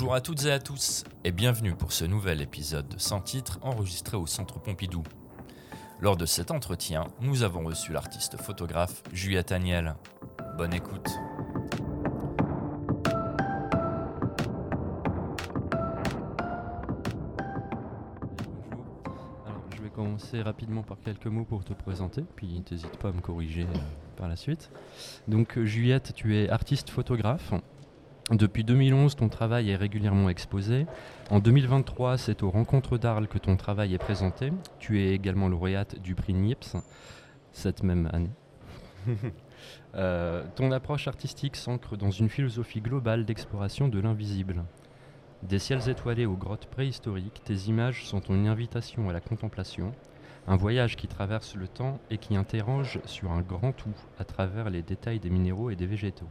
Bonjour à toutes et à tous et bienvenue pour ce nouvel épisode de Sans titre enregistré au Centre Pompidou. Lors de cet entretien, nous avons reçu l'artiste photographe Juliette Agnel. Bonne écoute. Alors, je vais commencer rapidement par quelques mots pour te présenter, puis n'hésite pas à me corriger euh, par la suite. Donc, Juliette, tu es artiste photographe. Depuis 2011, ton travail est régulièrement exposé. En 2023, c'est aux Rencontres d'Arles que ton travail est présenté. Tu es également lauréate du prix NIPS cette même année. Euh, ton approche artistique s'ancre dans une philosophie globale d'exploration de l'invisible. Des ciels étoilés aux grottes préhistoriques, tes images sont une invitation à la contemplation, un voyage qui traverse le temps et qui interroge sur un grand tout à travers les détails des minéraux et des végétaux.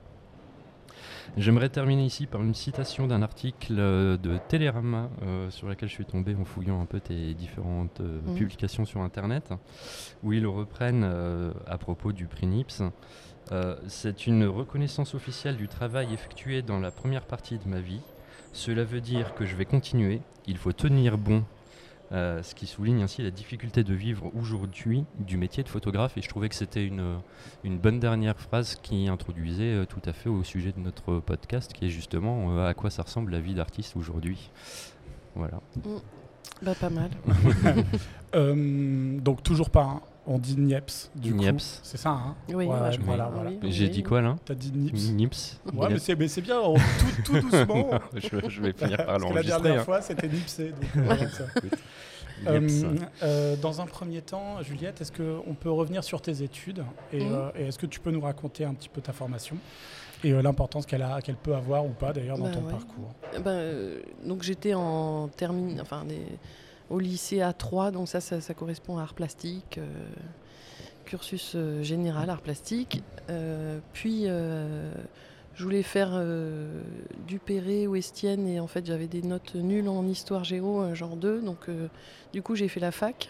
J'aimerais terminer ici par une citation d'un article euh, de Télérama euh, sur lequel je suis tombé en fouillant un peu tes différentes euh, Mhm. publications sur Internet, où ils reprennent euh, à propos du prix NIPS. C'est une reconnaissance officielle du travail effectué dans la première partie de ma vie. Cela veut dire que je vais continuer. Il faut tenir bon. Euh, ce qui souligne ainsi la difficulté de vivre aujourd'hui du métier de photographe. Et je trouvais que c'était une, une bonne dernière phrase qui introduisait euh, tout à fait au sujet de notre podcast, qui est justement euh, à quoi ça ressemble la vie d'artiste aujourd'hui. Voilà. Bah, pas mal. Euh, donc toujours pas. On dit Niepce du coup. Niepce. C'est ça, hein Oui, Ouais, ouais, je voilà, crois. voilà. Oui, J'ai dit quoi là? T'as dit Nips. Ouais, Nips. c'est, mais c'est bien, on- tout, tout doucement. je, je vais finir par que la l'enregistrer. dernière hein. fois, c'était donc, euh. Euh, Nips. euh, dans un premier temps, Juliette, est-ce qu'on peut revenir sur tes études et, Mhm. euh, et est-ce que tu peux nous raconter un petit peu ta formation et euh, l'importance qu'elle, a, qu'elle peut avoir ou pas d'ailleurs dans Bah ton ouais. parcours? Euh, donc j'étais en termine, enfin des- au lycée A3, donc ça, ça, ça correspond à art plastique, euh, cursus euh, général art plastique. Euh, puis je voulais faire du Perret ou Estienne et en fait j'avais des notes nulles en histoire géo, genre 2, donc du coup j'ai fait la fac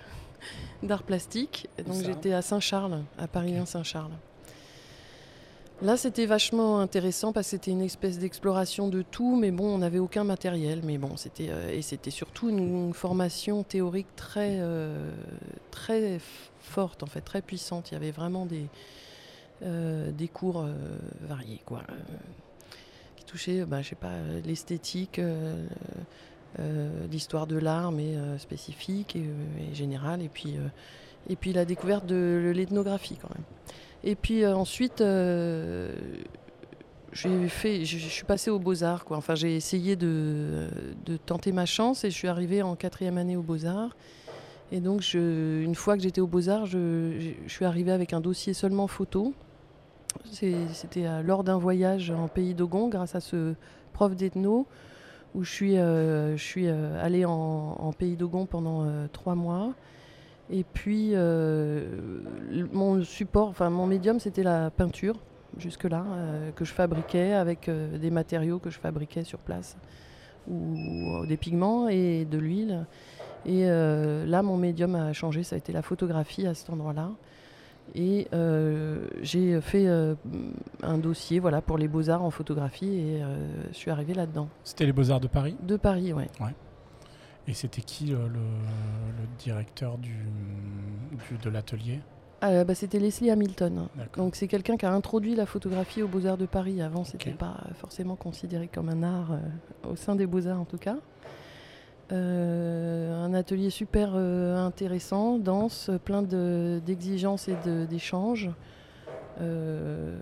d'art plastique. Donc j'étais à Saint-Charles, à Paris 1 Saint-Charles. Là, c'était vachement intéressant parce que c'était une espèce d'exploration de tout, mais bon, on n'avait aucun matériel. Mais bon, c'était euh, et c'était surtout une, formation théorique très euh, très forte, en fait, très puissante. Il y avait vraiment des euh, cours variés, quoi, qui touchaient, bah, je sais pas, l'esthétique. l'histoire de l'art, mais spécifique et, générale, et puis la découverte de l'ethnographie quand même. Et puis euh, ensuite, euh, je, suis passée aux Beaux-Arts. Enfin, j'ai essayé de, de tenter ma chance et je suis arrivée en quatrième année aux Beaux-Arts. Et donc, une fois que j'étais aux Beaux-Arts, je, suis arrivée avec un dossier seulement photo. C'était euh, lors d'un voyage en pays d'Ogon, grâce à ce prof d'ethno, où je suis, euh, euh, allée en, pays d'Ogon pendant euh, trois mois. Et puis, euh, mon support, enfin mon médium, c'était la peinture, jusque-là, euh, que je fabriquais avec euh, des matériaux que je fabriquais sur place, ou des pigments et de l'huile. Et euh, là, mon médium a changé, ça a été la photographie à cet endroit-là. Et euh, j'ai fait euh, un dossier voilà, pour les beaux-arts en photographie et je suis arrivée là-dedans. C'était les Beaux-Arts de Paris? De Paris, ouais. Et c'était qui euh, le, le directeur du, du- de l'atelier Ah, bah, c'était Leslie Hamilton. Donc c'est quelqu'un qui a introduit la photographie aux Beaux-Arts de Paris. Avant, c'était Ok. pas forcément considéré comme un art, euh, au sein des Beaux-Arts en tout cas. Euh, un atelier super euh, intéressant, dense, plein de- d'exigences et d'échanges. Euh,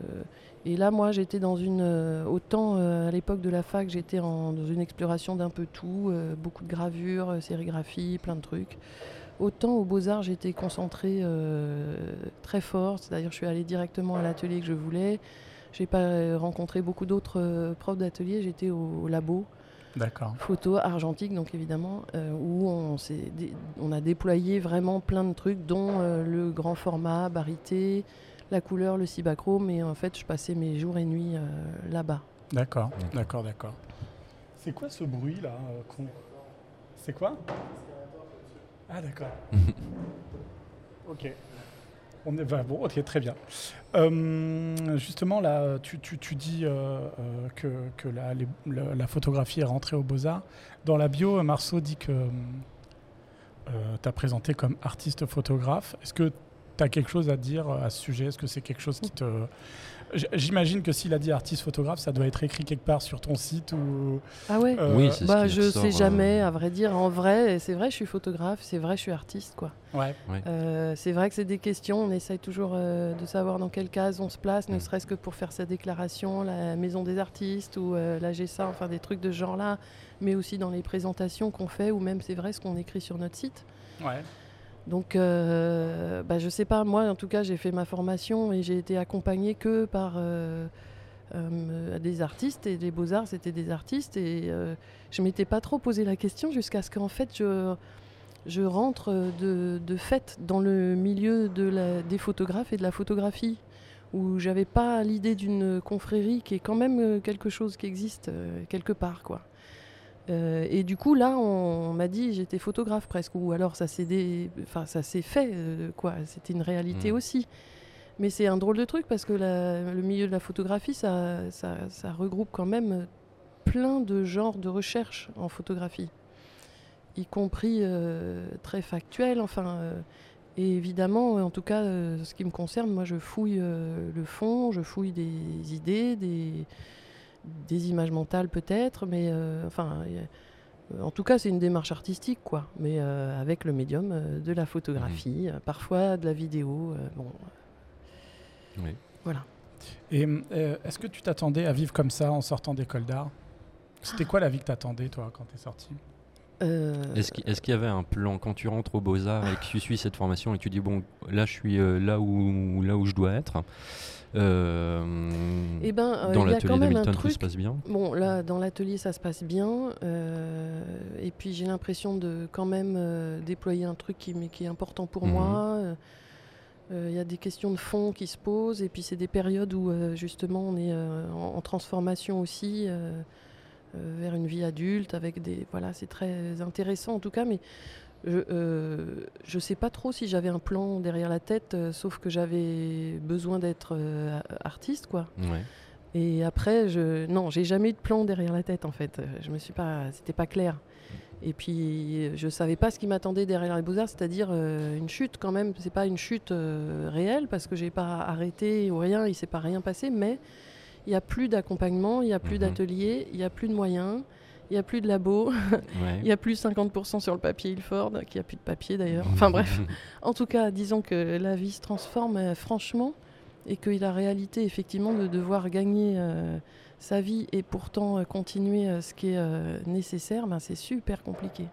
et là, moi, j'étais dans une. euh, autant euh, à l'époque de la fac, j'étais dans une exploration d'un peu tout, euh, beaucoup de gravures, sérigraphie, plein de trucs. Autant aux Beaux-Arts, j'étais concentrée très fort, c'est-à-dire je suis allée directement à l'atelier que je voulais. J'ai pas rencontré beaucoup d'autres profs d'atelier, j'étais au, au labo D'accord. photo argentique, donc évidemment, euh, où on, on a déployé vraiment plein de trucs, dont euh, le grand format, barité, la couleur, le cibachrome, et en fait, je passais mes jours et nuits euh, là-bas. D'accord, D'accord. d'accord. C'est quoi ce bruit là euh, C'est quoi Ah d'accord. ok. On est bah, bon, ok, très bien. Euh, justement, là, tu, tu- tu dis euh, euh, que, que la, les- la- la photographie est rentrée aux Beaux-Arts. Dans la bio, Marceau dit que tu as présenté comme artiste photographe. Est-ce que tu as quelque chose à dire à ce sujet? Est-ce que c'est quelque chose qui te. J'imagine que s'il a dit artiste photographe, ça doit être écrit quelque part sur ton site ou. Ah ouais euh, Oui, Bah, je ressort, sais euh, jamais, à vrai dire. En vrai, c'est vrai, je suis photographe, c'est vrai, je suis artiste, quoi. Ouais. Euh, c'est vrai que c'est des questions, on essaye toujours euh, de savoir dans quelle case on se place, ne Mm. serait-ce que pour faire sa déclaration, la maison des artistes ou euh, la GSA, enfin des trucs de ce genre-là, mais aussi dans les présentations qu'on fait ou même c'est vrai ce qu'on écrit sur notre site. Ouais. Donc, euh, bah, je sais pas, moi en tout cas, j'ai fait ma formation et j'ai été accompagnée que par euh, euh, des artistes et les beaux-arts, c'était des artistes et je m'étais pas trop posé la question jusqu'à ce qu'en fait je, rentre de, de fait dans le milieu de la- des photographes et de la photographie où j'avais pas l'idée d'une confrérie qui est quand même quelque chose qui existe quelque part quoi. Euh, et du coup, là, on, m'a dit j'étais photographe presque, ou alors ça s'est dé- enfin, ça s'est fait, euh, quoi. C'était une réalité Mm. aussi. Mais c'est un drôle de truc parce que la- le milieu de la photographie, ça, ça, ça regroupe quand même plein de genres de recherche en photographie, y compris euh, très factuel. Enfin, et évidemment, en tout cas, ce qui me concerne, moi, je fouille le fond, je fouille des idées, des, des images mentales peut-être, mais euh, enfin, a- en tout cas, c'est une démarche artistique, quoi. Mais euh, avec le médium euh, de la photographie, euh, parfois de la vidéo. euh, bon, Oui. voilà. Et euh, est-ce que tu t'attendais à vivre comme ça en sortant d'école d'art? C'était quoi la vie que t'attendais, toi, quand t'es sorti? Euh, Est-ce qu'il est-ce qu'il y avait un plan quand tu rentres aux Beaux-Arts et que tu suis cette formation et que tu dis, bon, là je suis euh, là, où, là où je dois être euh, eh ben, euh, Dans il y a l'atelier quand même un d'Hamilton, tout se passe bien? Bon, là, dans l'atelier, ça se passe bien. et puis, j'ai l'impression de quand même déployer un truc qui, mais qui est important pour Mhm. moi. Il y a des questions de fond qui se posent. Et puis, c'est des périodes où, justement, on est en, en transformation aussi vers une vie adulte. Avec des, voilà, c'est très intéressant, en tout cas. Mais je ne sais pas trop si j'avais un plan derrière la tête, euh, sauf que j'avais besoin d'être euh, artiste, quoi. Ouais. Et après, je... non, j'ai jamais eu de plan derrière la tête en fait. Euh, Je me suis pas, c'était pas clair. Et puis, euh, je savais pas ce qui m'attendait derrière les beaux-arts, c'est-à-dire euh, une chute quand même. C'est pas une chute euh, réelle parce que j'ai pas arrêté ou rien, il s'est pas rien passé, mais il y a plus d'accompagnement, il y a plus Mhm. d'ateliers, il y a plus de moyens, il y a plus de labos, Ouais. il y a plus 50% sur le papier Ilford, qui a plus de papier d'ailleurs. Enfin bref. En tout cas, disons que la vie se transforme euh, franchement et que la réalité, effectivement, de devoir gagner euh, sa vie et pourtant euh, continuer ce qui est nécessaire, ben, c'est super compliqué.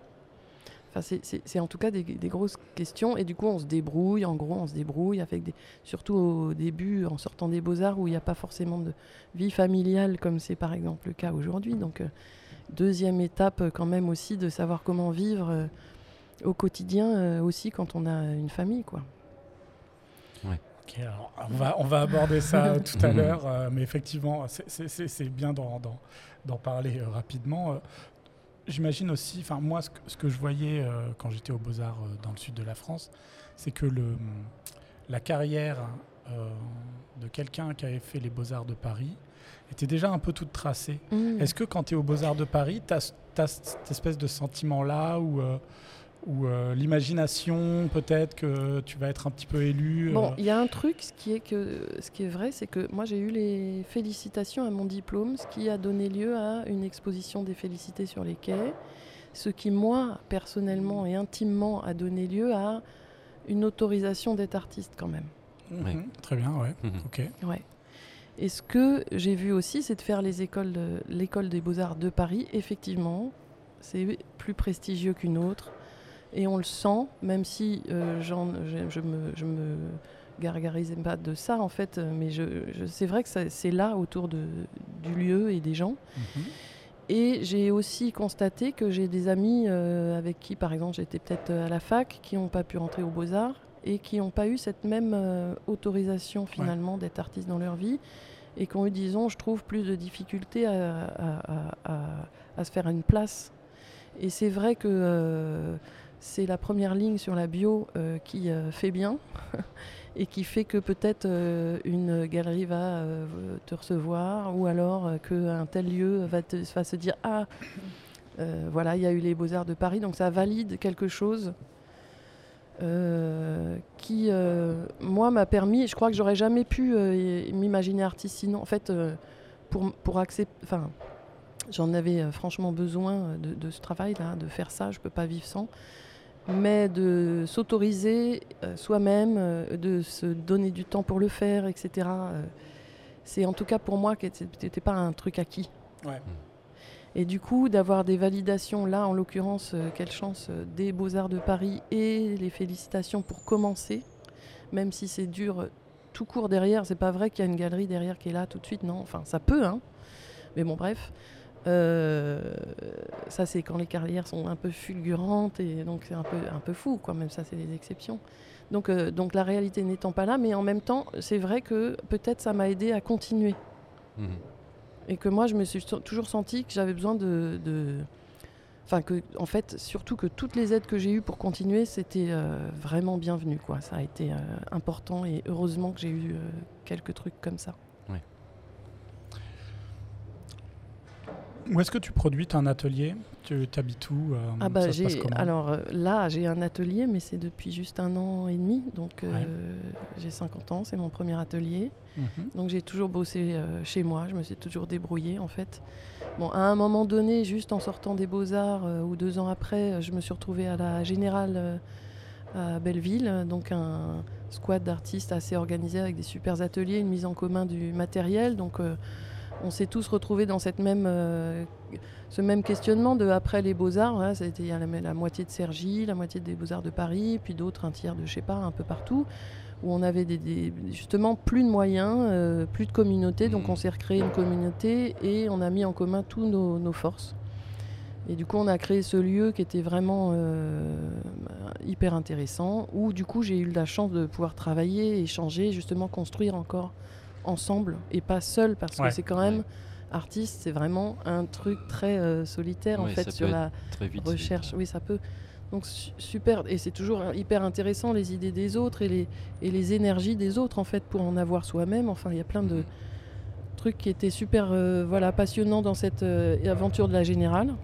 Enfin, c'est- en tout cas des, des grosses questions et du coup on se débrouille, en gros on se débrouille avec des, surtout au début en sortant des beaux-arts où il n'y a pas forcément de vie familiale comme c'est par exemple le cas aujourd'hui. Donc euh, deuxième étape euh, quand même aussi de savoir comment vivre euh, au quotidien euh, aussi quand on a une famille quoi. Ok, alors, on, va, on va aborder ça tout à l'heure, euh, mais effectivement, c'est- bien d'en parler euh, rapidement. J'imagine aussi, enfin moi, ce que, ce que je voyais euh, quand j'étais aux Beaux-Arts euh, dans le sud de la France, c'est que le, la carrière euh, de quelqu'un qui avait fait les Beaux-Arts de Paris était déjà un peu toute tracée. Mmh. Est-ce que quand tu es aux Beaux-Arts de Paris, tu as, cette espèce de sentiment-là où, où, euh, l'imagination, peut-être que tu vas être un petit peu élu Bon, euh, il y a un truc, ce qui est, que, ce qui est vrai, c'est que moi j'ai eu les félicitations à mon diplôme, ce qui a donné lieu à une exposition des félicités sur les quais, ce qui, moi, personnellement et intimement, a donné lieu à une autorisation d'être artiste quand même. Ouais. Très bien, ouais. Mhm. Ok. Ouais. Et ce que j'ai vu aussi, c'est de faire les écoles de- l'école des beaux-arts de Paris. Effectivement, c'est plus prestigieux qu'une autre. Et on le sent, même si euh, j'en- je, je me, je me gargarisais pas de ça, en fait. euh, Mais je, je- c'est vrai que c'est là, autour de, du lieu et des gens. Mhm. Et j'ai aussi constaté que j'ai des amis euh, avec qui, par exemple, j'étais peut-être à la fac, qui n'ont pas pu rentrer aux beaux-arts et qui n'ont pas eu cette même euh, autorisation finalement d'être artistes dans leur vie et qui ont eu, disons, je trouve, plus de difficultés à, à- à- à- à se faire une place. Et c'est vrai que euh, c'est la première ligne sur la bio euh, qui euh, fait bien. et qui fait que peut-être une galerie va te recevoir ou alors qu'un tel lieu va, se dire ah voilà il y a eu les beaux arts de Paris donc ça valide quelque chose euh, qui, euh, moi, m'a permis, je crois que j'aurais jamais pu euh, m'imaginer artiste sinon, en fait, pour, pour accepter, enfin, j'en avais franchement besoin de, ce travail-là, de faire ça, je peux pas vivre sans, mais de s'autoriser soi-même, de se donner du temps pour le faire, etc. c'est en tout cas pour moi que c'était pas un truc acquis. Ouais. Et du coup, d'avoir des validations, là en l'occurrence, euh, quelle chance, euh, des Beaux-Arts de Paris et les félicitations pour commencer, même si c'est dur euh, tout court derrière, c'est pas vrai qu'il y a une galerie derrière qui est là tout de suite, non, enfin ça peut, hein. Mais bon, bref. Ça, c'est quand les carrières sont un peu fulgurantes et donc c'est un peu, un peu fou, quoi. Même ça, c'est des exceptions. Donc, donc la réalité n'étant pas là, mais en même temps, c'est vrai que peut-être ça m'a aidé à continuer. Mmh. Et que moi, je me suis toujours senti que j'avais besoin de, Enfin, que, en fait, surtout que toutes les aides que j'ai eues pour continuer, c'était euh, vraiment bienvenu. Quoi. Ça a été euh, important et heureusement que j'ai eu euh, quelques trucs comme ça. Où est-ce que tu produis un atelier? Tu habites où euh, ah bah Alors euh, là, j'ai un atelier, mais c'est depuis juste un an et demi. Donc euh, j'ai 50 ans, c'est mon premier atelier. Mhm. Donc j'ai toujours bossé chez moi, je me suis toujours débrouillée en fait. Bon, à un moment donné, juste en sortant des beaux-arts ou deux ans après, je me suis retrouvée à la Générale à Belleville, donc un squad d'artistes assez organisé avec des super ateliers, une mise en commun du matériel. Donc on s'est tous retrouvés dans cette même, euh, ce même questionnement de après les beaux-arts. il y a la, moitié de Sergi, la moitié des beaux-arts de Paris, puis d'autres, un tiers de je sais pas, un peu partout, où on avait des, justement plus de moyens, euh, plus de communauté. Donc on s'est recréé une communauté et on a mis en commun tous nos, forces. Et du coup, on a créé ce lieu qui était vraiment euh, hyper intéressant, où du coup, j'ai eu la chance de pouvoir travailler, échanger, justement construire encore ensemble et pas seul parce que c'est quand même artiste, c'est vraiment un truc très euh, solitaire en fait sur la recherche. Oui, ça peut. Donc super et c'est toujours hyper intéressant les idées des autres et les et les énergies des autres en fait pour en avoir soi-même. Enfin, il y a plein de mhm. trucs qui étaient super euh, voilà passionnants dans cette euh, aventure de la générale.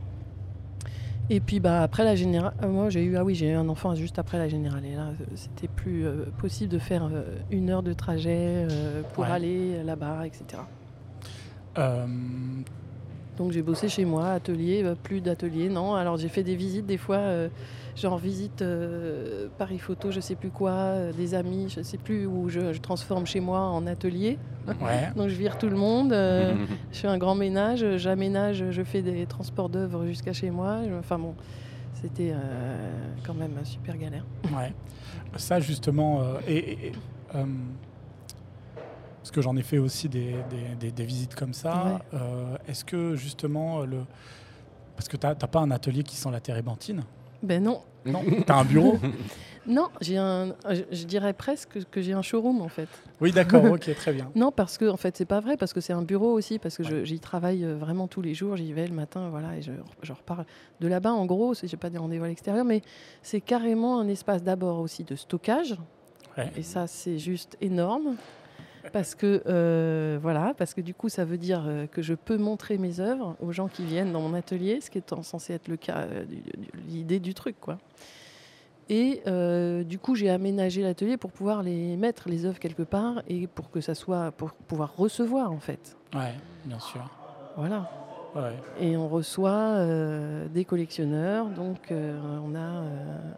Et puis bah, après la générale, euh, moi j'ai eu ah oui j'ai eu un enfant juste après la générale et là euh, c'était plus euh, possible de faire une heure de trajet pour aller là-bas etc. Donc j'ai bossé chez moi, atelier, plus d'atelier, non. Alors j'ai fait des visites des fois genre visite euh, Paris Photo, je sais plus quoi, euh, des amis, je sais plus, où je, transforme chez moi en atelier. Donc je vire tout le monde, euh, je fais un grand ménage, j'aménage, je fais des transports d'œuvres jusqu'à chez moi. Enfin bon, c'était quand même un super galère. Ouais. Ça justement, et, parce que j'en ai fait aussi des, des, visites comme ça. Est-ce que justement le parce que tu n'as pas un atelier qui sent la térébenthine Ben non. Non, t'as un bureau Non, j'ai un, je dirais presque que j'ai un showroom en fait. Oui, d'accord, ok, très bien. non, parce que en fait, c'est pas vrai, parce que c'est un bureau aussi, parce que j'y travaille euh, vraiment tous les jours, j'y vais le matin, voilà, et je, je repars de là-bas. En gros, j'ai pas des rendez-vous à l'extérieur, mais c'est carrément un espace d'abord aussi de stockage. Et ça, c'est juste énorme parce que euh, voilà, parce que du coup, ça veut dire euh, que je peux montrer mes œuvres aux gens qui viennent dans mon atelier, ce qui est censé être le cas, euh, l'idée du truc, quoi. Et du coup, j'ai aménagé l'atelier pour pouvoir les mettre les œuvres quelque part et pour que ça soit pour pouvoir recevoir en fait. Ouais, bien sûr. Voilà. Et on reçoit des collectionneurs, donc on a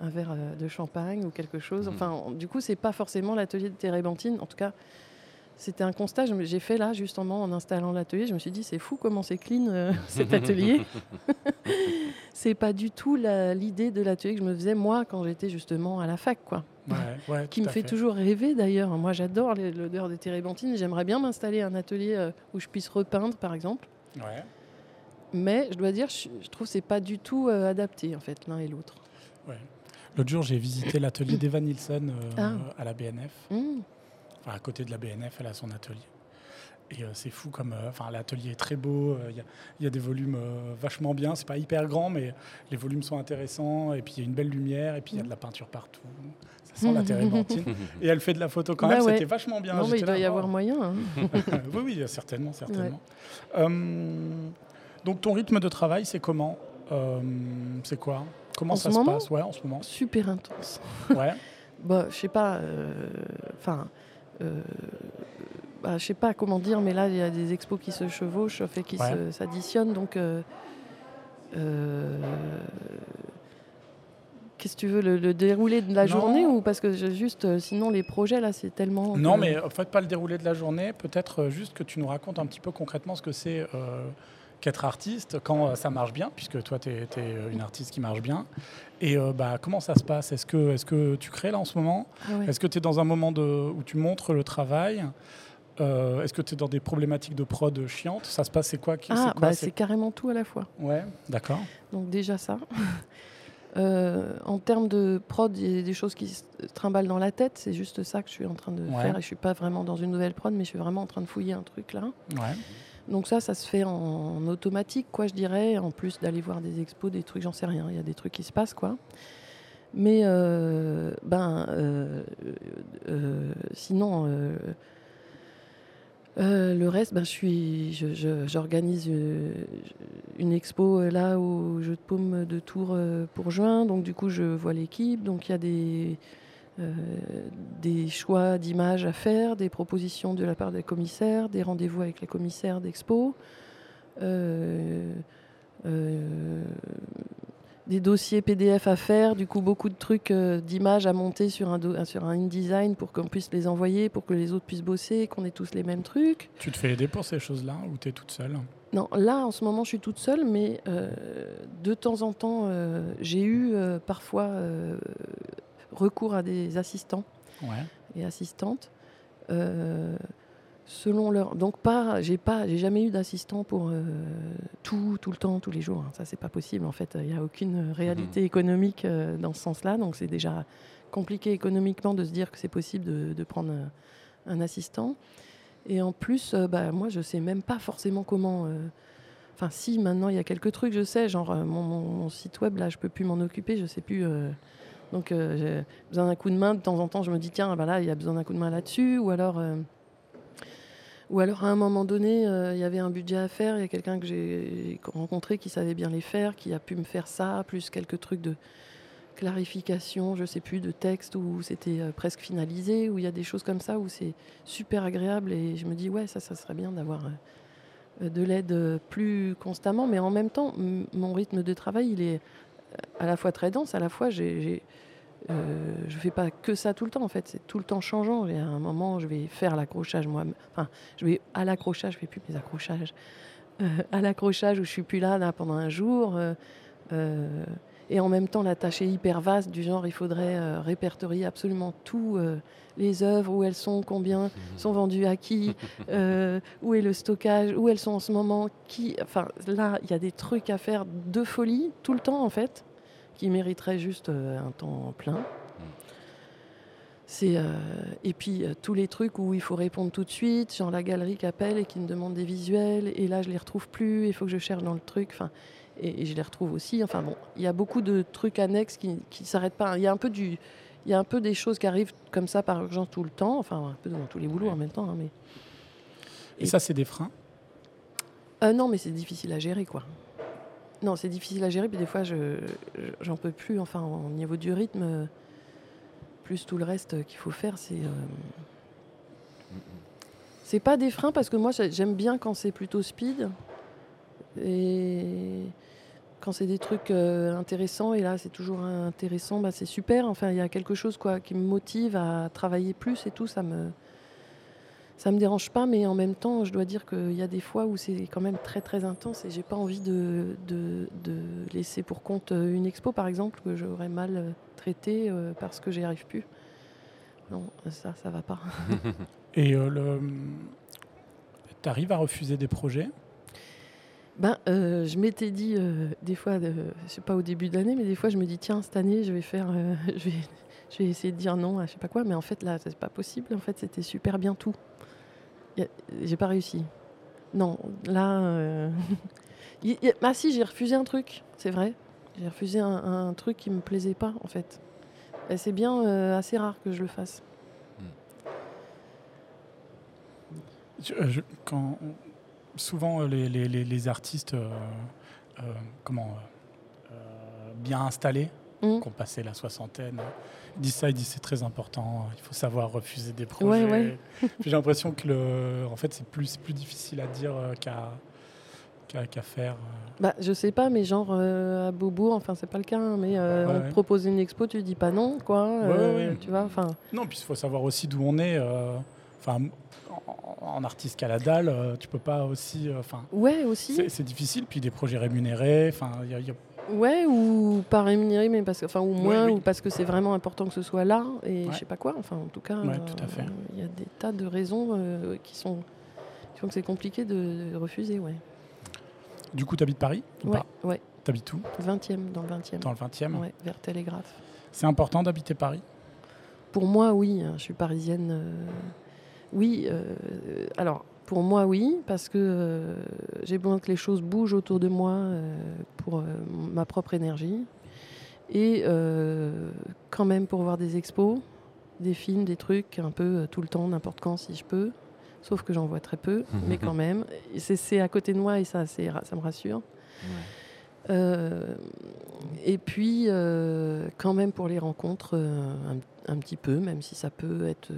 un verre de champagne ou quelque chose. Mmh. Enfin, du coup, c'est pas forcément l'atelier de Térébenthine. En tout cas, c'était un constat que j'ai fait là, justement, en installant l'atelier. Je me suis dit, c'est fou comment c'est clean euh, cet atelier. c'est pas du tout l'idée de l'atelier que je me faisais moi quand j'étais justement à la fac, quoi. qui me fait, toujours rêver d'ailleurs. Moi, j'adore l'odeur de térébenthine. J'aimerais bien m'installer un atelier euh, où je puisse repeindre, par exemple. Mais je dois dire, je, trouve que c'est pas du tout euh, adapté en fait, l'un et l'autre. L'autre jour, j'ai visité l'atelier d'Eva Nielsen ah. à la BNF. Mmh à côté de la BNF, elle a son atelier. Et euh, c'est fou comme. Euh, enfin, l'atelier est très beau. Euh, il y, a des volumes vachement bien. C'est pas hyper grand, mais les volumes sont intéressants. Et puis il y a une belle lumière. Et puis il y a de la peinture partout. Ça sent la térébenthine. Et elle fait de la photo quand Bah même, ouais. c'était vachement bien. Non, mais il doit là, y avoir moyen. hein. oui, oui, certainement, certainement. Euh, donc ton rythme de travail, c'est comment Euh, C'est quoi? Comment En ça se moment passe? Ouais, en ce moment. Super intense. Ouais. Bah, je sais pas. Enfin. euh, bah, je sais pas comment dire, mais là, il y a des expos qui se chevauchent, fait, qui Ouais. s'additionnent. Donc. euh, euh, Qu'est-ce que tu veux, le, le déroulé de la Non. journée ou parce que juste, euh, sinon les projets là, c'est tellement. Non, que- mais en fait, pas le déroulé de la journée. Peut-être euh, juste que tu nous racontes un petit peu concrètement ce que c'est euh, qu'être artiste quand euh, ça marche bien, puisque toi, tu es, une artiste qui marche bien. Et euh, bah, comment ça se passe? Est-ce que, est que tu crées là en ce moment? Ah. Est-ce que tu es dans un moment de, où tu montres le travail? Euh, Est-ce que tu es dans des problématiques de prod chiantes? Ça se passe, c'est quoi Ah, c'est bah, c'est- carrément tout à la fois. Ouais, d'accord. Donc déjà ça. Euh, en termes de prod, il y a des choses qui se trimballent dans la tête. C'est juste ça que je suis en train de Ouais. faire. Et je suis pas vraiment dans une nouvelle prod, mais je suis vraiment en train de fouiller un truc là. Ouais. Donc ça, ça se fait en automatique, quoi, je dirais. En plus d'aller voir des expos, des trucs, j'en sais rien. Il y a des trucs qui se passent, quoi. Mais euh, ben, euh, euh, sinon, le reste, ben, je suis, j'organise euh, une expo là au Jeu de Paume de Tours pour juin. Donc du coup, je vois l'équipe. Donc il y a des des choix d'images à faire, des propositions de la part des commissaires, des rendez-vous avec les commissaires d'expo, euh, euh, des dossiers PDF à faire, du coup beaucoup de trucs euh, d'images à monter sur un, do- sur un InDesign pour qu'on puisse les envoyer, pour que les autres puissent bosser, qu'on ait tous les mêmes trucs. Tu te fais aider pour ces choses-là ou tu es toute seule? Non, là en ce moment je suis toute seule, mais euh, de temps en temps euh, j'ai eu euh, parfois euh, recours à des assistants Ouais. et assistantes. euh, selon leur donc pas j'ai pas j'ai jamais eu d'assistant pour euh, tout tout le temps tous les jours hein. ça c'est pas possible en fait il n'y a aucune réalité économique euh, dans ce sens-là donc c'est déjà compliqué économiquement de se dire que c'est possible de, de prendre un, un assistant et en plus euh, bah, moi je sais même pas forcément comment enfin si maintenant il y a quelques trucs je sais genre mon, mon- mon site web là je peux plus m'en occuper je sais plus donc euh, j'ai besoin d'un coup de main. De temps en temps je me dis tiens bah là il y a besoin d'un coup de main là-dessus. Ou alors euh, à un moment donné, euh, il y avait un budget à faire, il y a quelqu'un que j'ai rencontré qui savait bien les faire, qui a pu me faire ça, plus quelques trucs de clarification, je sais plus, de texte où c'était presque finalisé, où il y a des choses comme ça où c'est super agréable. Et je me dis ouais ça, ça serait bien d'avoir de l'aide plus constamment, mais en même temps mon rythme de travail il est à la fois très dense, à la fois j'ai, euh, je fais pas que ça tout le temps en fait, c'est tout le temps changeant. Et à un moment, je vais faire l'accrochage moi, enfin, je vais à l'accrochage, je fais plus mes accrochages, Euh, à l'accrochage où je suis plus là, pendant un jour. euh, et en même temps, la tâche est hyper vaste, du genre il faudrait euh, répertorier absolument tout, euh, les œuvres, où elles sont, combien sont vendues à qui, euh, où est le stockage, où elles sont en ce moment, qui. Enfin, là, il y a des trucs à faire de folie tout le temps en fait, qui mériteraient juste un temps plein. C'est euh, et puis euh, tous les trucs où il faut répondre tout de suite, genre la galerie qui appelle et qui me demande des visuels, et là je les retrouve plus, il faut que je cherche dans le truc, enfin, et, et je les retrouve aussi. Enfin bon, il y a beaucoup de trucs annexes qui qui s'arrêtent pas. Il y a un peu du, il y a un peu des choses qui arrivent comme ça par urgence tout le temps, enfin un peu dans tous les boulots en même temps, hein, mais Et ça, c'est des freins? Euh, non, mais c'est difficile à gérer, quoi. Non, c'est difficile à gérer, puis des fois, je, je- j'en peux plus. Enfin, au niveau du rythme, plus tout le reste qu'il faut faire, c'est. euh, C'est pas des freins parce que moi, j'ai- j'aime bien quand c'est plutôt speed et quand c'est des trucs euh, intéressants. Et là, c'est toujours intéressant, bah, c'est super. Enfin, il y a quelque chose quoi qui me motive à travailler plus et tout. Ça me ça me dérange pas, mais en même temps, je dois dire qu'il y a des fois où c'est quand même très très intense et j'ai pas envie de, de, de laisser pour compte euh, une expo, par exemple, que j'aurais mal euh, traité euh, parce que j'y arrive plus. Non, ça, ça va pas. Et euh, tu arrives à refuser des projets? Ben, euh, je m'étais dit euh, des fois, euh, je sais pas au début de l'année, mais des fois je me dis tiens cette année je vais faire, euh, je vais, je vais essayer de dire non à je sais pas quoi, mais en fait là c'est pas possible. En fait c'était super bien tout. J'ai pas réussi. Non, là, euh, y- y- ah si j'ai refusé un truc, c'est vrai. J'ai refusé un, un truc qui me plaisait pas en fait. Et c'est bien euh, assez rare que je le fasse. Je- je- quand on- souvent euh, les, les- les- les artistes euh, euh, comment bien installés Mm. qui ont passé la soixantaine ils disent ça ils disent c'est très important il faut savoir refuser des projets ouais. J'ai l'impression que le en fait c'est plus plus difficile à dire qu'à qu'à faire. Bah, je sais pas, mais genre euh, à Beaubourg, enfin c'est pas le cas, hein, mais euh, Ouais, on ouais. te propose une expo, tu dis pas non, quoi. euh, ouais. Tu vois, enfin. non puis il faut savoir aussi d'où on est enfin en, artiste qu'à la dalle euh, tu peux pas aussi euh, enfin Ouais, aussi. c'est difficile puis des projets rémunérés enfin il y a- il y a Ouais, ou pas rémunéré, mais parce que, enfin, ou moins, oui. ou parce que c'est vraiment important que ce soit là, et Ouais. je sais pas quoi. Enfin, en tout cas, Ouais, euh, il y a des tas de raisons euh, qui sont qui font que c'est compliqué de, de refuser, ouais. du coup tu habites Paris ou Ouais, ouais. T'habites où? 20e, dans le 20e. Dans le 20e Ouais, vers Télégraphe. C'est important d'habiter Paris? Pour moi, oui, hein, je suis parisienne. euh, Oui, euh, alors pour moi, oui, parce que euh, j'ai besoin que les choses bougent autour de moi euh, pour ma propre énergie. Et quand même pour voir des expos, des films, des trucs, un peu tout le temps, n'importe quand si je peux. Sauf que j'en vois très peu, mais quand même. C'est à côté de moi et ça, ça me rassure. Et puis, quand même pour les rencontres, un, un petit peu, même si ça peut être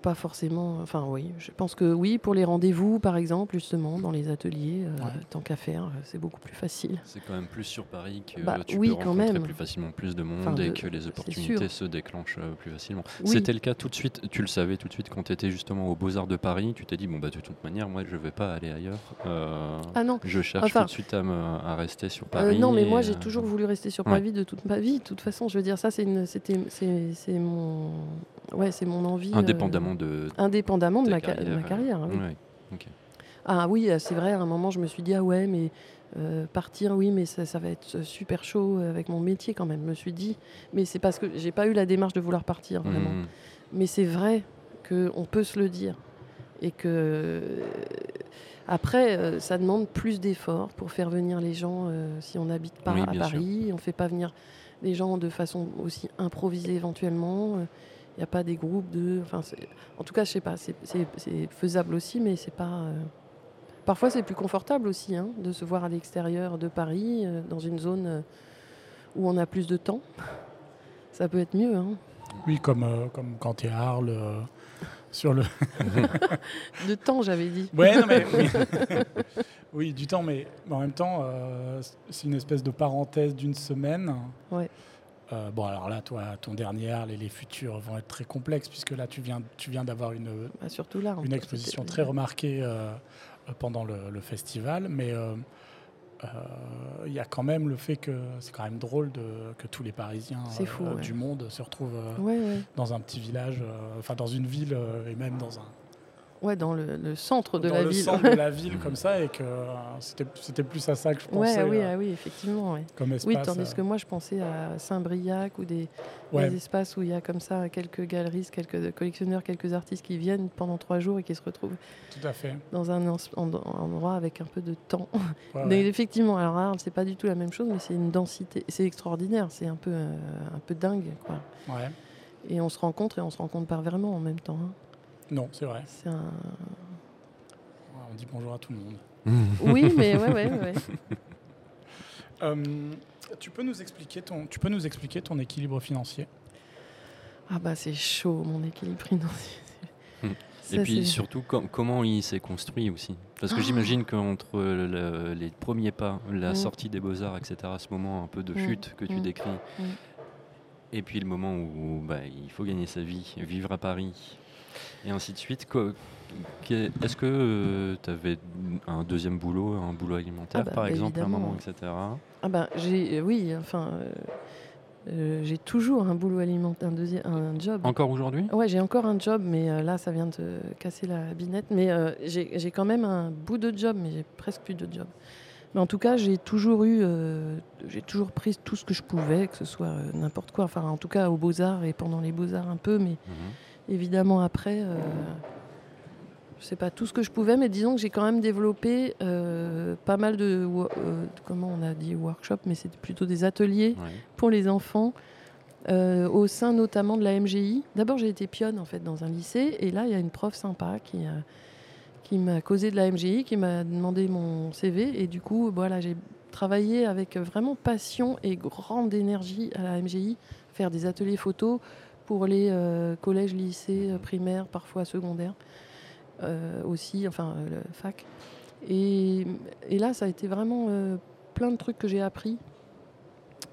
pas forcément. Enfin, oui, je pense que oui, pour les rendez-vous, par exemple, justement, dans les ateliers, euh, Ouais. tant qu'à faire, euh, c'est beaucoup plus facile. C'est quand même plus sur Paris que Bah, tu oui, peux quand rencontrer même. plus facilement plus de monde Enfin, et de- que les opportunités se déclenchent euh, plus facilement. Oui. C'était le cas tout de suite, tu le savais tout de suite quand tu étais justement aux Beaux-Arts de Paris, tu t'es dit, bon, bah, de toute manière, moi, je vais pas aller ailleurs. Euh, Ah non, je cherche enfin, tout de suite à, me- à rester sur Euh, Paris. non, mais moi j'ai toujours voulu rester sur ouais. Paris de toute ma vie. De toute façon, je veux dire, ça c'est mon, ouais, c'est mon envie. euh, Indépendamment de indépendamment de ma, ca- de ma carrière, carrière. oui. Ouais, ok. Ah oui, euh, c'est vrai. À un moment, je me suis dit ah ouais, mais euh, partir, oui, mais ça, ça va être euh, super chaud avec mon métier quand même. Je me suis dit, mais c'est parce que j'ai pas eu la démarche de vouloir partir vraiment. Mhm. Mais c'est vrai qu'on peut se le dire. Et que. euh, Après, euh, ça demande plus d'efforts pour faire venir les gens euh, si on n'habite pas Oui, à bien sûr. Paris. On ne fait pas venir les gens de façon aussi improvisée éventuellement. Il n'y a pas des groupes de. Enfin, en tout cas, je sais pas. C'est faisable aussi, mais c'est pas. euh, Parfois, c'est plus confortable aussi hein, de se voir à l'extérieur de Paris, euh, dans une zone euh, où on a plus de temps. Ça peut être mieux. Hein. Oui, comme, comme quand tu es à Arles, sur le... De temps, j'avais dit. Ouais, non, mais... oui. Oui, du temps, mais mais en même temps, euh, c'est une espèce de parenthèse d'une semaine. Ouais. Euh, bon, alors là, toi, ton dernier les futurs vont être très complexes, puisque là, tu viens, tu viens d'avoir une, Bah, surtout là. en une fait, exposition très remarquée euh, pendant le, le festival, mais euh, il y a quand même le fait que c'est quand même drôle de, que tous les Parisiens C'est fou, ouais. du monde se retrouvent Ouais, ouais. dans un petit village, enfin dans une ville et même dans un Ouais, dans le, le centre de dans la le ville. centre de la ville comme ça et que euh, c'était plus à ça que je pensais ouais, oui, euh, ah oui, effectivement. ouais. comme espace. Oui, tandis euh, que moi, je pensais à Saint-Briac ou des, espaces où il y a comme ça quelques galeristes, quelques collectionneurs, quelques artistes qui viennent pendant trois jours et qui se retrouvent tout à fait. dans un en- en- endroit avec un peu de temps. Mais effectivement, alors Arles, c'est pas du tout la même chose, mais c'est une densité, c'est extraordinaire, c'est un peu, euh, un peu dingue, quoi. Ouais. Et on se rencontre et on se rencontre pas vraiment en même temps. hein. Non, c'est vrai. C'est un... On dit bonjour à tout le monde. Oui, mais ouais, ouais, ouais. Euh, tu peux nous expliquer ton, tu peux nous expliquer ton équilibre financier? Ah bah c'est chaud, mon équilibre financier. Ça, Et puis c'est- surtout, com- comment il s'est construit aussi? Parce que Ah. j'imagine qu'entre le- les premiers pas, la Mm. sortie des beaux-arts, etc., ce moment un peu de Mm. chute que tu Mm. décris, et puis le moment où bah, il faut gagner sa vie, vivre à Paris, et ainsi de suite, que- est-ce que tu avais un deuxième boulot, un boulot alimentaire Ah bah, par exemple, à un moment, etc. Ah bah j'ai, euh, oui, enfin, euh, euh, j'ai toujours un boulot alimentaire, un deuxième, un job. Encore aujourd'hui? Ouais, j'ai encore un job, mais euh, là, ça vient de casser la binette. Mais euh, j'ai quand même un bout de job, mais j'ai presque plus de job. Mais en tout cas, j'ai toujours eu, euh, j'ai toujours pris tout ce que je pouvais, que ce soit euh, n'importe quoi. Enfin, en tout cas, aux Beaux-Arts et pendant les Beaux-Arts un peu, mais Mhm. Évidemment après, euh, je sais pas tout ce que je pouvais, mais disons que j'ai quand même développé pas mal de, comment on a dit workshop, mais c'était plutôt des ateliers pour les enfants. au sein notamment de la MGI. D'abord, j'ai été pionne en fait dans un lycée, et là, il y a une prof sympa qui, qui m'a causé de la MGI, qui m'a demandé mon CV, et du coup, voilà, j'ai travaillé avec vraiment passion et grande énergie à la MGI, faire des ateliers photos pour les euh, collèges, lycées, euh, primaires, parfois secondaires euh, aussi, enfin le fac. Et, là, ça a été vraiment plein de trucs que j'ai appris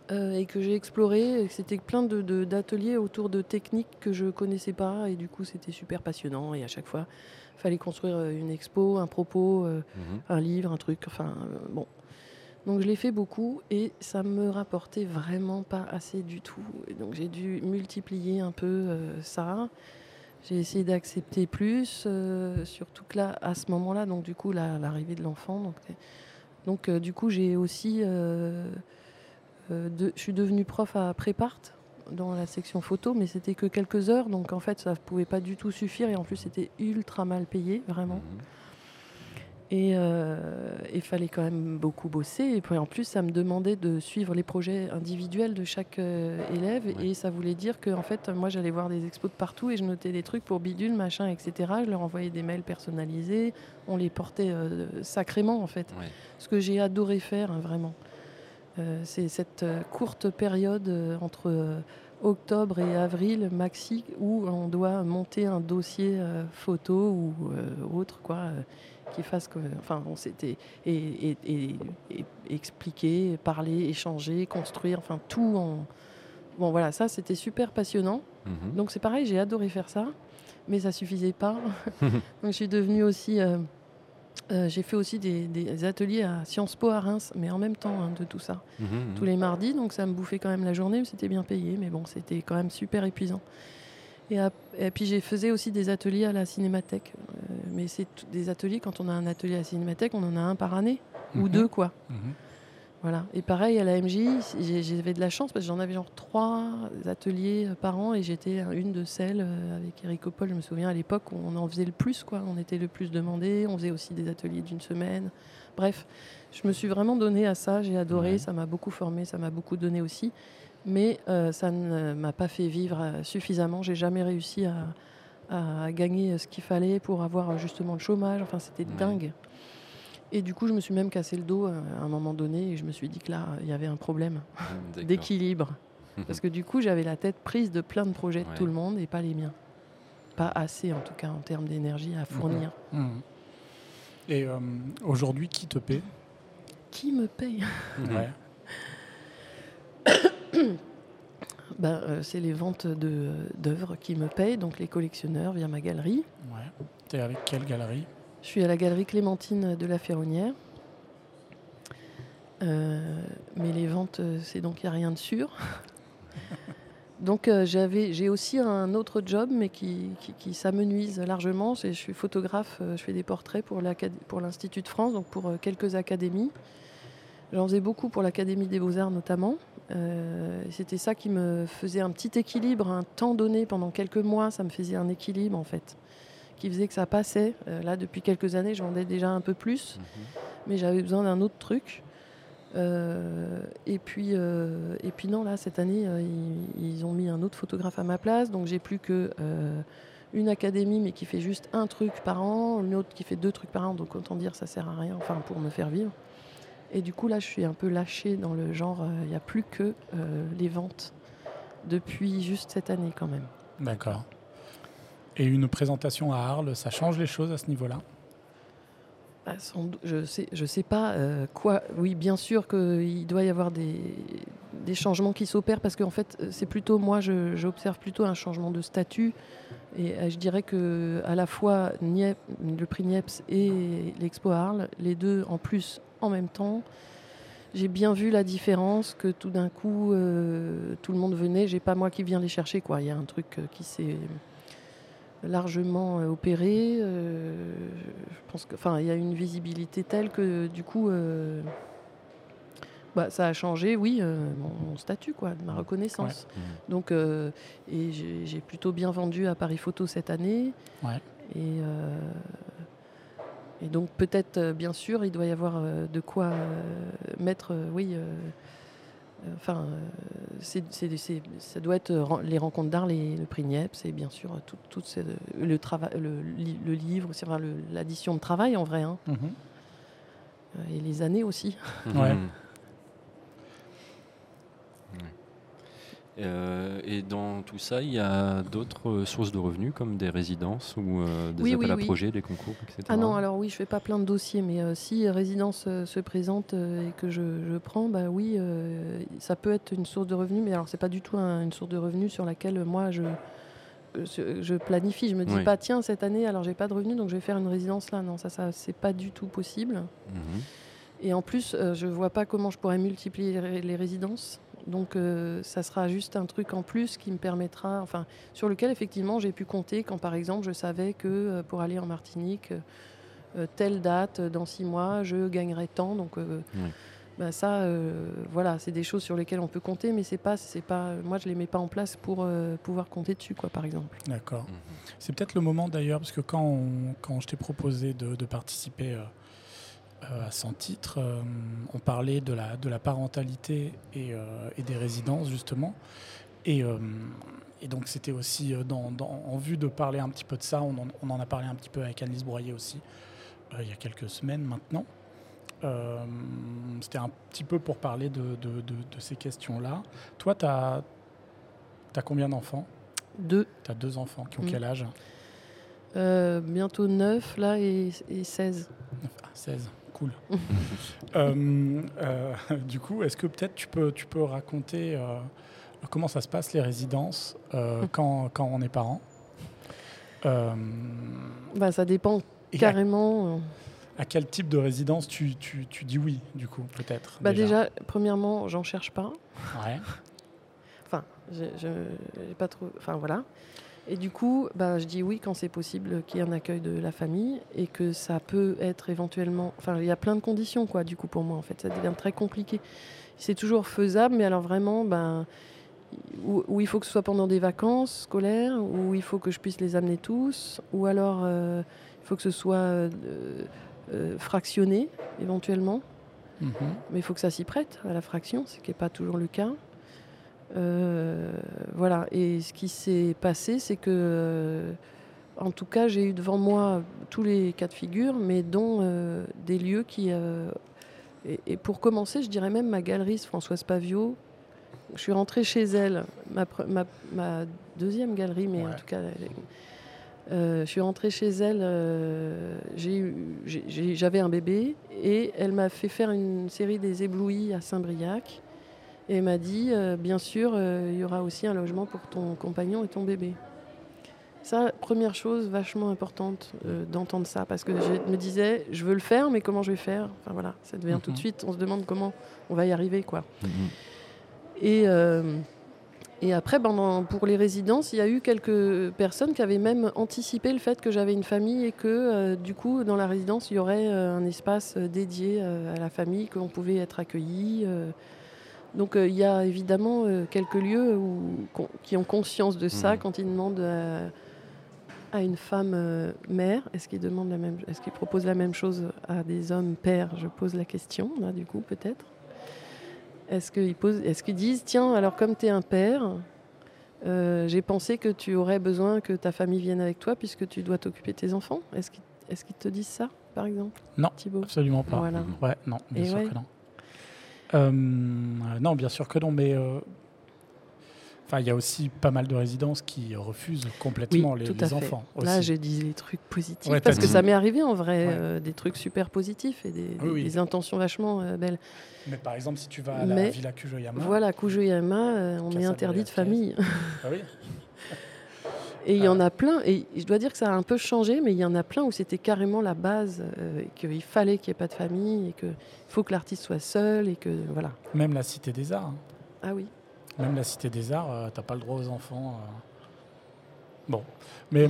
et que j'ai exploré. C'était plein d'ateliers de, autour de techniques que je connaissais pas et du coup, c'était super passionnant. Et à chaque fois, il fallait construire une expo, un propos, mhm. un livre, un truc. Enfin, bon, donc je l'ai fait beaucoup et ça me rapportait vraiment pas assez du tout. donc j'ai dû multiplier un peu euh, ça. J'ai essayé d'accepter plus, euh, surtout que là, à ce moment-là, donc du coup, l'arrivée de l'enfant. Donc, donc euh, du coup, j'ai aussi, je suis devenue prof à Prépart dans la section photo, mais c'était que quelques heures, donc en fait, ça ne pouvait pas du tout suffire et en plus, c'était ultra mal payé, vraiment. Mmh. Et euh, il fallait quand même beaucoup bosser. Et puis en plus, ça me demandait de suivre les projets individuels de chaque euh, élève. Et ça voulait dire que en fait, moi, j'allais voir des expos de partout et je notais des trucs pour bidule, machin, etc. Je leur envoyais des mails personnalisés. On les portait euh, sacrément, en fait. Ce que j'ai adoré faire, hein, vraiment. C'est cette courte période entre octobre et avril maxi où on doit monter un dossier photo ou autre, quoi qui fasse que, enfin, on s'était et, expliquer, parler, échanger, construire, enfin tout en. Bon voilà, ça c'était super passionnant. Mhm. Donc c'est pareil, j'ai adoré faire ça, mais ça suffisait pas. Donc je suis devenue aussi. Euh, euh, j'ai fait aussi des, ateliers à Sciences Po à Reims, mais en même temps hein, de tout ça, mhm, mhm. tous les mardis. Donc ça me bouffait quand même la journée, mais c'était bien payé. Mais bon, c'était quand même super épuisant. Et, puis j'ai faisais aussi des ateliers à la cinémathèque. Euh, mais c'est des ateliers, quand on a un atelier à la cinémathèque, on en a un par année, ou mhm. deux quoi. Mhm. Voilà. Et pareil à la MJ, j'avais de la chance parce que j'en avais genre trois ateliers par an et j'étais une de celles euh, avec Eric Opol, je me souviens à l'époque où on en faisait le plus quoi. On était le plus demandé, on faisait aussi des ateliers d'une semaine. Bref, je me suis vraiment donné à ça, j'ai adoré, ça m'a beaucoup formé, ça m'a beaucoup donné aussi mais euh, ça ne m'a pas fait vivre euh, suffisamment. J'ai jamais réussi à, gagner ce qu'il fallait pour avoir justement le chômage. Enfin, c'était dingue. Et du coup, je me suis même cassé le dos euh, à un moment donné et je me suis dit que là, il y avait un problème d'équilibre. Parce que du coup, j'avais la tête prise de plein de projets de tout le monde et pas les miens. Pas assez, en tout cas, en termes d'énergie à fournir. Mmh. Mmh. Et aujourd'hui, qui te paie? Qui me paye ouais. Ben, euh, c'est les ventes d'œuvres qui me payent, donc les collectionneurs via ma galerie. Ouais. Tu es avec quelle galerie? Je suis à la galerie Clémentine de la Ferronnière. Euh, mais les ventes, euh, c'est donc il n'y a rien de sûr. donc j'avais, j'ai aussi un autre job, mais qui, qui, s'amenuise largement. Je suis photographe, je fais des portraits pour l'Institut de France, donc pour quelques académies. J'en faisais beaucoup pour l'Académie des Beaux-Arts notamment. Euh, c'était ça qui me faisait un petit équilibre, un temps donné pendant quelques mois, ça me faisait un équilibre en fait, qui faisait que ça passait. Euh, là, depuis quelques années, je vendais déjà un peu plus, mhm. mais j'avais besoin d'un autre truc. Euh, et puis, et puis non, là, cette année, ils, ont mis un autre photographe à ma place, donc j'ai plus que une académie, mais qui fait juste un truc par an, une autre qui fait deux trucs par an, donc autant dire ça sert à rien, enfin pour me faire vivre. Et du coup, là, je suis un peu lâchée dans le genre, euh, il n'y a plus que euh, les ventes depuis juste cette année quand même. D'accord. Et une présentation à Arles, ça change les choses à ce niveau-là? Bah, je sais, je sais pas euh, quoi. Oui, bien sûr qu'il doit y avoir des, des changements qui s'opèrent parce qu'en fait, c'est plutôt moi, j'observe plutôt un changement de statut. Et je dirais que à la fois le prix Niepce et l'Expo Arles, les deux en plus en même temps. J'ai bien vu la différence que tout d'un coup, euh, tout le monde venait. J'ai pas moi qui viens les chercher. Quoi. Il y a un truc euh, qui s'est largement euh, opéré. je pense que, enfin, il y a une visibilité telle que du coup, bah, ça a changé, oui, mon, statut, quoi, ma reconnaissance. Mmh. Donc, et j'ai plutôt bien vendu à Paris Photo cette année. Et Et donc peut-être, bien sûr, il doit y avoir de quoi mettre, oui, enfin, ça doit être les rencontres d'art, le prix Niepce, et bien sûr tout, tout le, travail, le, le, livre, l'addition de travail en vrai. Hein. Mm-hmm. Et les années aussi. Ouais. Euh, et dans tout ça, il y a d'autres euh, sources de revenus comme des résidences ou euh, des appels à projets, des concours, etc. Ah non, alors oui, je fais pas plein de dossiers, mais si résidence se présente et que je, prends, bah oui, ça peut être une source de revenus, mais alors c'est pas du tout une source de revenus sur laquelle moi je je planifie. Je me dis pas tiens cette année alors j'ai pas de revenus donc je vais faire une résidence là. Non, ça, ça c'est pas du tout possible. Mhm. Et en plus, je vois pas comment je pourrais multiplier les résidences donc euh, ça sera juste un truc en plus qui me permettra, enfin sur lequel effectivement j'ai pu compter quand par exemple je savais que euh, pour aller en Martinique, euh, telle date, dans six mois, je gagnerais tant. Donc bah, ça, voilà, c'est des choses sur lesquelles on peut compter, mais c'est pas, c'est pas, moi je les mets pas en place pour pouvoir compter dessus, quoi, par exemple. D'accord. Mhm. C'est peut-être le moment d'ailleurs, parce que quand, quand je t'ai proposé de, de participer euh, à son titre, euh, on parlait de la, de la parentalité et, euh, et des résidences justement. Et, et donc c'était aussi dans, en vue de parler un petit peu de ça, on en, on en a parlé un petit peu avec Annelise Broyer aussi, il y a quelques semaines maintenant. c'était un petit peu pour parler de, de, de, ces questions-là. Toi, tu as, as, combien d'enfants? Deux. Tu as deux enfants qui ont quel âge? Bientôt 9 là et, et 16. Ah, 16 cool. Euh, euh, du coup, est-ce que peut-être tu peux, tu peux raconter euh, comment ça se passe les résidences quand, quand, on est parent? Bah, Ça dépend carrément. À, quel type de résidence tu, tu, tu dis oui, du coup, peut-être bah déjà? premièrement, j'en cherche pas. Ouais. enfin, je, pas trop. Enfin, voilà. Et du coup, bah, je dis oui quand c'est possible qu'il y ait un accueil de la famille et que ça peut être éventuellement. Enfin, il y a plein de conditions, quoi, du coup, pour moi, en fait. Ça devient très compliqué. C'est toujours faisable, mais alors vraiment, ben, où, il faut que ce soit pendant des vacances scolaires, où il faut que je puisse les amener tous, ou alors euh, il faut que ce soit euh, euh, fractionné, éventuellement. Mhm. Mais il faut que ça s'y prête à la fraction, ce qui n'est pas toujours le cas. Euh, voilà, et ce qui s'est passé, c'est que, euh, en tout cas, j'ai eu devant moi tous les cas de figure, mais dont euh, des lieux qui. Et, pour commencer, je dirais même ma galeriste Françoise Pavio. Je suis rentrée chez elle, ma, ma, deuxième galerie, mais en tout cas, je suis rentrée chez elle, j'avais un bébé et elle m'a fait faire une série des éblouis à Saint-Briac. Et m'a dit, euh, bien sûr, euh, il y aura aussi un logement pour ton compagnon et ton bébé. Ça, première chose vachement importante euh, d'entendre ça, parce que je me disais, je veux le faire, mais comment je vais faire? Enfin voilà, ça devient tout de mhm. suite, on se demande comment on va y arriver, quoi. Mhm. Et, et après, pendant, pour les résidences, il y a eu quelques personnes qui avaient même anticipé le fait que j'avais une famille et que, du coup, dans la résidence, il y aurait un espace dédié à la famille, qu'on pouvait être accueilli donc euh, il y a évidemment euh, quelques lieux où, qui ont conscience de ça mmh. quand ils demandent à, une femme euh, mère, est-ce qu'ils demandent la même, est-ce qu'ils proposent la même chose à des hommes pères? Je pose la question là du coup peut-être. Est-ce qu'ils posent, est-ce qu'ils disent tiens alors comme tu es un père, j'ai pensé que tu aurais besoin que ta famille vienne avec toi puisque tu dois t'occuper de tes enfants. Est-ce qu'ils, est-ce qu'ils te disent ça par exemple Non, absolument pas. Voilà. Ouais, non, bien sûr que non. Euh, non, bien sûr que non, mais euh, il y a aussi pas mal de résidences qui refusent complètement les, enfants. Là, j'ai dit les trucs positifs parce que ça m'est arrivé en vrai, euh, des trucs super positifs et des, intentions vachement belles. Mais par exemple, si tu vas à la Villa Kujoyama. Voilà, Kujoyama, on est interdit de famille. Ah oui et il y en a plein, et je dois dire que ça a un peu changé, mais il y en a plein où c'était carrément la base, euh, qu'il fallait qu'il n'y ait pas de famille, et qu'il faut que l'artiste soit seul, et que voilà. Même la Cité des Arts. Hein. Ah oui. Même la Cité des Arts, tu euh, t'as pas le droit aux enfants. Euh. Bon, mais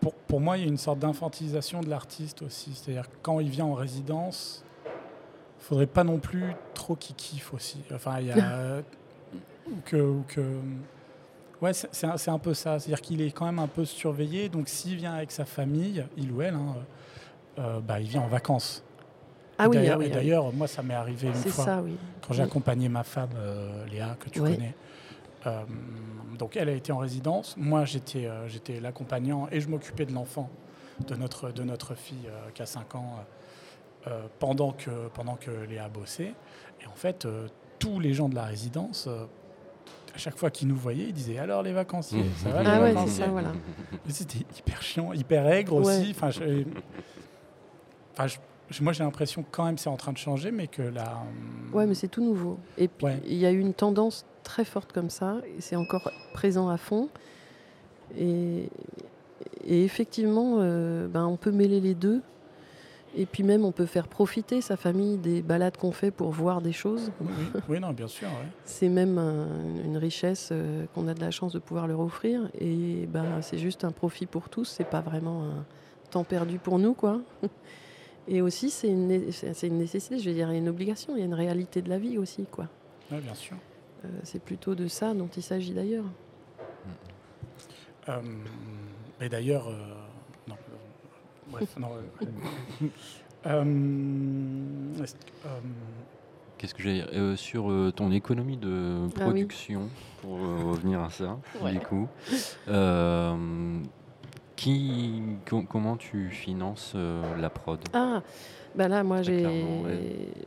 pour, pour, moi, il y a une sorte d'infantilisation de l'artiste aussi. C'est-à-dire quand il vient en résidence, il faudrait pas non plus trop qu'il kiffe aussi. Enfin, il y a... ou que, que Ouais, c'est un, un, peu ça. C'est-à-dire qu'il est quand même un peu surveillé. Donc s'il vient avec sa famille, il ou elle, hein, euh, bah, il vient en vacances. Ah oui, d'ailleurs, d'ailleurs, moi, ça m'est arrivé une fois ça, oui. quand j'ai accompagné ma femme, euh, Léa, que tu connais. Euh, donc elle a été en résidence. Moi, j'étais j'étais l'accompagnant et je m'occupais de l'enfant de notre, de notre fille qui a 5 ans pendant, que, pendant que Léa bossait. Et en fait, tous les gens de la résidence à chaque fois qu'ils nous voyaient, ils disaient alors les vacanciers, mmh. ça va ah les vacanciers voilà. C'était hyper chiant, hyper aigre aussi. Enfin, moi j'ai l'impression quand même c'est en train de changer, mais que là. Ouais, mais c'est tout nouveau. Et puis il y a eu une tendance très forte comme ça, et c'est encore présent à fond. Et, et effectivement, euh, ben, on peut mêler les deux. Et puis même, on peut faire profiter sa famille des balades qu'on fait pour voir des choses. Oui, non, bien sûr. c'est même une richesse euh, qu'on a de la chance de pouvoir leur offrir. Et ben, c'est juste un profit pour tous. C'est pas vraiment un temps perdu pour nous, quoi. Et aussi, c'est une, une, nécessité, je veux dire, il y a une obligation, il y a une réalité de la vie aussi, quoi. Oui, bien sûr. Euh, c'est plutôt de ça dont il s'agit d'ailleurs. Euh, mais d'ailleurs, Bref, non. Euh, euh, Qu'est-ce que j'ai euh, sur ton économie de ah production, pour revenir à ça, du coup, qui, comment tu finances la prod? Ah, bah là, moi, j'ai,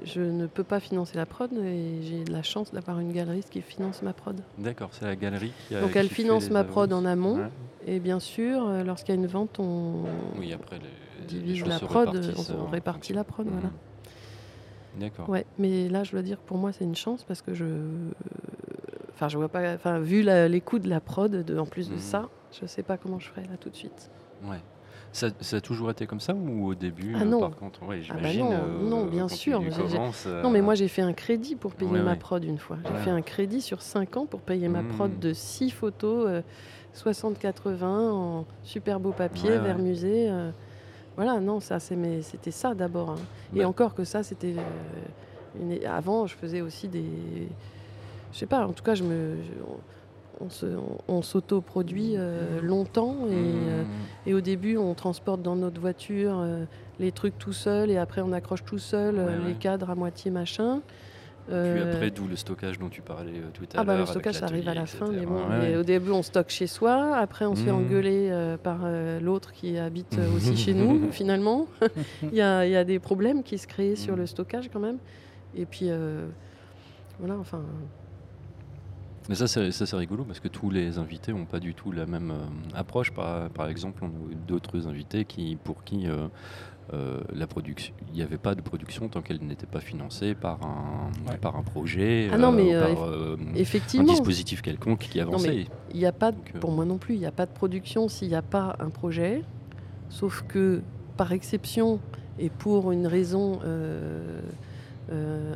je ne peux pas financer la prod et j'ai la chance d'avoir une galeriste qui finance ma prod. D'accord, c'est la galerie qui a, Donc elle finance ma prod en amont et bien sûr, euh, lorsqu'il y a une vente, on oui, après divise la prod, on, euh, répartit la prod, voilà. Mmh. D'accord. Ouais, mais là, je dois dire que pour moi, c'est une chance parce que je, enfin, je vois pas, enfin, vu les coûts de la prod, de, en plus de mmh. ça, je sais pas comment je ferai là tout de suite. Ouais. Ça, a toujours été comme ça ou au début ah non. Par contre, ouais, ah bah non, euh, non, bien sûr. Non, mais moi j'ai fait un crédit pour payer ma prod une fois. J'ai fait un crédit sur 5 ans pour payer ma prod mmh. de 6 photos. 60-80 en super beau papier, vers musée. Euh. voilà, non, ça, c'était ça d'abord. Hein. Et encore que ça, c'était. Euh, avant, je faisais aussi des. Je sais pas, en tout cas, je me. on, s'auto-produit euh, longtemps et, mmh. et, au début on transporte dans notre voiture les trucs tout seul et après on accroche tout seul les cadres à moitié machin. Puis euh, après, d'où le stockage dont tu parlais euh, tout à l'heure. Ah bah le stockage, ça arrive à la fin. Mais bon, au début, on stocke chez soi. Après, on se fait mmh. engueuler euh, par l'autre qui habite aussi chez nous, finalement. il, y a, il, y a, des problèmes qui se créent sur mmh. le stockage quand même. Et puis, voilà, enfin... Mais ça, c'est rigolo parce que tous les invités n'ont pas du tout la même approche. Par, par exemple, on a d'autres invités qui, pour qui euh, la production, il n'y avait pas de production tant qu'elle n'était pas financée par un, par un projet, ah non, mais euh, par euh, effectivement. un dispositif quelconque qui avançait. Il a pas, pour moi non plus, il n'y a pas de production s'il n'y a pas un projet. Sauf que, par exception, et pour une raison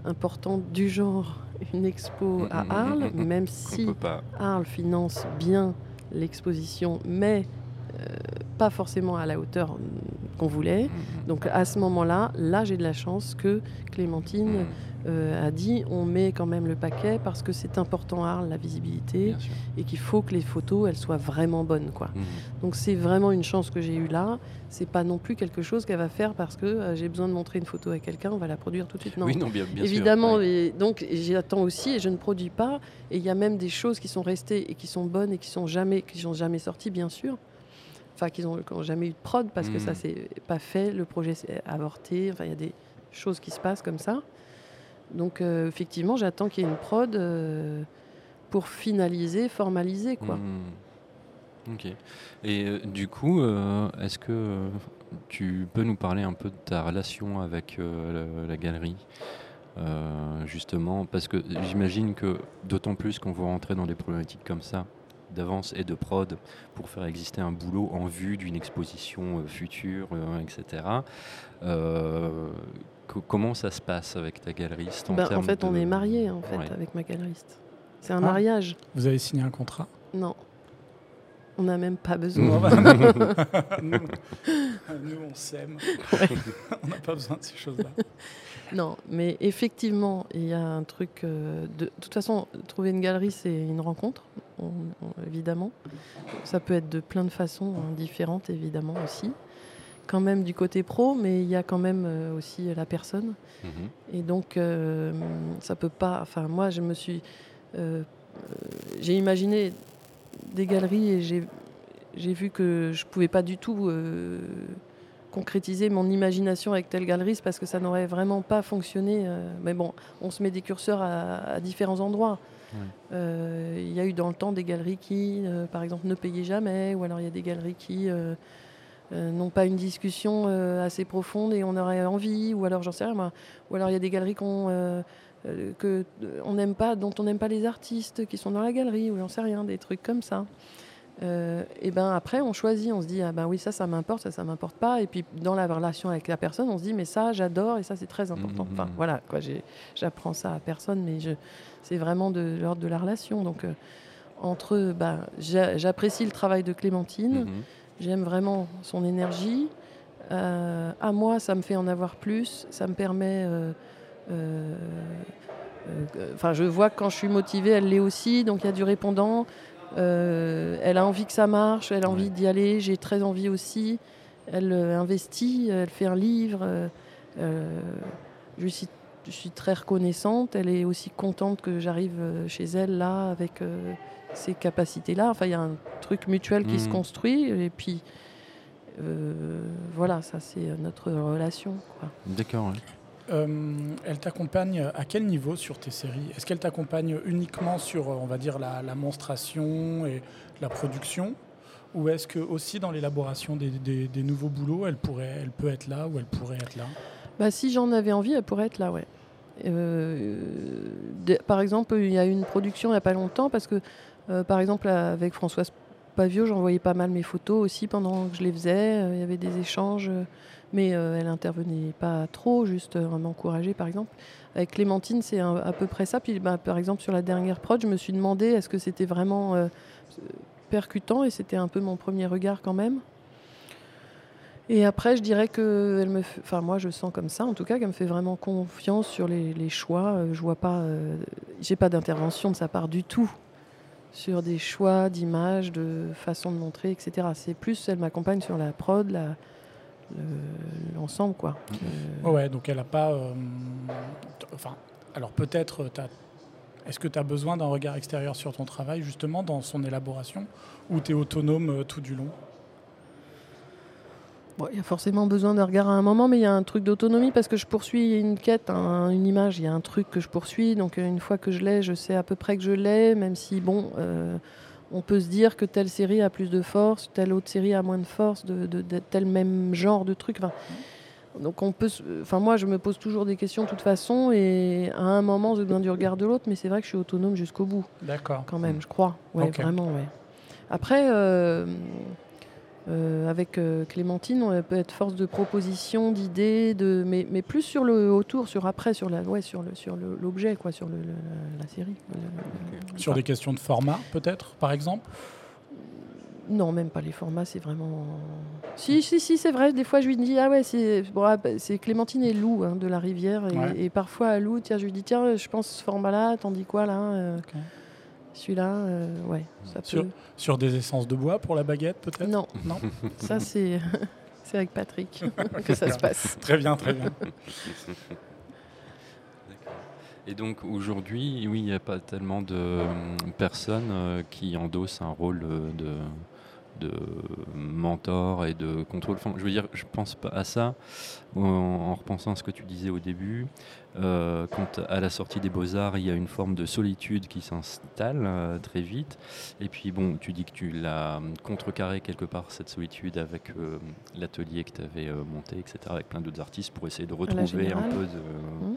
importante du genre, une expo à Arles, même si Arles finance bien l'exposition, mais pas forcément à la hauteur qu'on voulait. Mm-hmm. Donc à ce moment-là, là, j'ai de la chance que Clémentine mm. euh, a dit on met quand même le paquet parce que c'est important à la visibilité et qu'il faut que les photos elles soient vraiment bonnes quoi. Mm-hmm. Donc c'est vraiment une chance que j'ai eue là. C'est pas non plus quelque chose qu'elle va faire parce que euh, j'ai besoin de montrer une photo à quelqu'un, on va la produire tout de suite. Non, oui, non bien, évidemment. Et donc j'attends aussi et je ne produis pas. Et il y a même des choses qui sont restées et qui sont bonnes et qui sont jamais qui sont jamais sorties bien sûr enfin qu'ils n'ont jamais eu de prod parce que ça hmm. s'est pas fait, le projet s'est avorté, enfin il y a des choses qui se passent comme ça. Donc euh, effectivement, j'attends qu'il y ait une prod euh, pour finaliser, formaliser quoi. Hmm. Ok. Et euh, du coup, est-ce que tu peux nous parler un peu de ta relation avec la, galerie justement, parce que j'imagine que d'autant plus qu'on vous rentrer dans des problématiques comme ça, d'avance et de prod pour faire exister un boulot en vue d'une exposition euh, future, euh, etc. Euh, comment ça se passe avec ta galeriste en, en fait, on est mariés en fait avec ma galeriste. C'est un ah. mariage. Vous avez signé un contrat? Non. On n'a même pas besoin. nous, on s'aime. on n'a pas besoin de ces choses-là. Non, mais effectivement, il y a un truc. Euh, de, toute façon, trouver une galerie, c'est une rencontre, évidemment. Ça peut être de plein de façons hein, différentes, évidemment aussi. Quand même du côté pro, mais il y a quand même euh, aussi la personne. Mhm. Et donc, euh, ça peut pas. Enfin, moi, je me suis. j'ai imaginé des galeries et j'ai vu que je pouvais pas du tout concrétiser mon imagination avec telle galeriste parce que ça n'aurait vraiment pas fonctionné. Euh, mais bon, on se met des curseurs à, différents endroits. Euh, il y a eu dans le temps des galeries qui, euh, par exemple, ne payaient jamais, ou alors il y a des galeries qui n'ont pas une discussion assez profonde et on aurait envie, ou alors j'en sais rien moi, ou alors il y a des galeries qu'on que on n'aime pas, dont on n'aime pas les artistes qui sont dans la galerie, ou j'en sais rien, des trucs comme ça. Euh, et ben après on choisit, on se dit ah ben oui ça ça m'importe, ça ça m'importe pas. Et puis dans la relation avec la personne, on se dit mais ça j'adore et ça c'est très important. Enfin mmh. voilà quoi, j'apprends ça à personne, mais c'est vraiment de l'ordre de la relation. Donc euh, entre ben, j'apprécie le travail de Clémentine, mmh. j'aime vraiment son énergie. Euh, à moi ça me fait en avoir plus, ça me permet Enfin, je vois que quand je suis motivée, elle l'est aussi, donc il y a du répondant. Euh, elle a envie que ça marche, elle a envie d'y aller, j'ai très envie aussi. Elle euh, investit, elle fait un livre. Euh, je, suis, je, suis, très reconnaissante. Elle est aussi contente que j'arrive chez elle là avec ces capacités-là. Enfin, il y a un truc mutuel qui se mmh. construit. Et puis, voilà, ça c'est notre relation. D'accord. Euh, elle t'accompagne à quel niveau sur tes séries? Est-ce qu'elle t'accompagne uniquement sur, on va dire, la, monstration et la production? Ou est-ce que aussi dans l'élaboration des, nouveaux boulots, elle, pourrait, elle peut être là ou elle pourrait être là? Bah, Si j'en avais envie, elle pourrait être là, ouais. Euh, par exemple, il y a eu une production il n'y a pas longtemps parce que, euh, par exemple, avec Françoise Pavio, j'envoyais pas mal mes photos aussi pendant que je les faisais. Il y avait des échanges mais euh, elle intervenait pas trop, juste euh, m'encourager par exemple. Avec Clémentine, c'est à peu près ça. Puis bah, par exemple, sur la dernière prod, je me suis demandé est-ce que c'était vraiment euh, percutant, et c'était un peu mon premier regard quand même. Et après, je dirais que elle me, enfin moi, je sens comme ça, en tout cas, qu'elle me fait vraiment confiance sur les, choix. Je vois pas, j'ai pas d'intervention de sa part du tout sur des choix d'images, de façon de montrer, etc. C'est plus, elle m'accompagne sur la prod, la, l'ensemble. quoi. Euh, ouais, donc elle n'a pas. Euh, enfin, alors peut-être. Euh, est-ce que tu as besoin d'un regard extérieur sur ton travail, justement, dans son élaboration, ou tu es autonome tout du long? Il y a forcément besoin d'un regard à un moment, mais il y a un truc d'autonomie parce que je poursuis une quête, une image, il y a un truc que je poursuis. Donc une fois que je l'ai, je sais à peu près que je l'ai, même si, bon, on peut se dire que telle série a plus de force, telle autre série a moins de force, de, tel même genre de truc. donc on peut, enfin moi je me pose toujours des questions de toute façon et à un moment j'ai besoin du regard de l'autre, mais c'est vrai que je suis autonome jusqu'au bout. D'accord. Quand même, je crois. Ouais, vraiment, ouais. Après, euh, euh, avec euh, Clémentine, on peut être force de proposition, d'idées, de, mais, mais, plus sur le autour, sur après, sur la, ouais, sur le, sur l'objet, quoi, sur le, la, série. Sur des questions de format, peut-être, par exemple? Non, même pas les formats, c'est vraiment. Si, si, si, c'est vrai. Des fois, je lui dis ah ouais, c'est bon, ah, bah, c'est Clémentine et Lou hein, de la Rivière, et, parfois à Lou, tiens, je lui dis tiens, je pense ce format-là, tandis quoi là. Euh, celui-là, euh, ouais. Ça sur, sur, des essences de bois pour la baguette, peut-être? Non. non? Ça, c'est avec Patrick que ça se passe. très bien, très bien. Et donc aujourd'hui, oui, il n'y a pas tellement de euh, personnes euh, qui endossent un rôle de, de mentor et de contrôle. Enfin, je veux dire, je pense pas à ça en, repensant à ce que tu disais au début. Euh, quand à la sortie des beaux-arts, il y a une forme de solitude qui s'installe euh, très vite. Et puis, bon, tu dis que tu l'as contrecarré quelque part, cette solitude, avec euh, l'atelier que tu avais monté, etc., avec plein d'autres artistes pour essayer de retrouver un peu de. Mmh.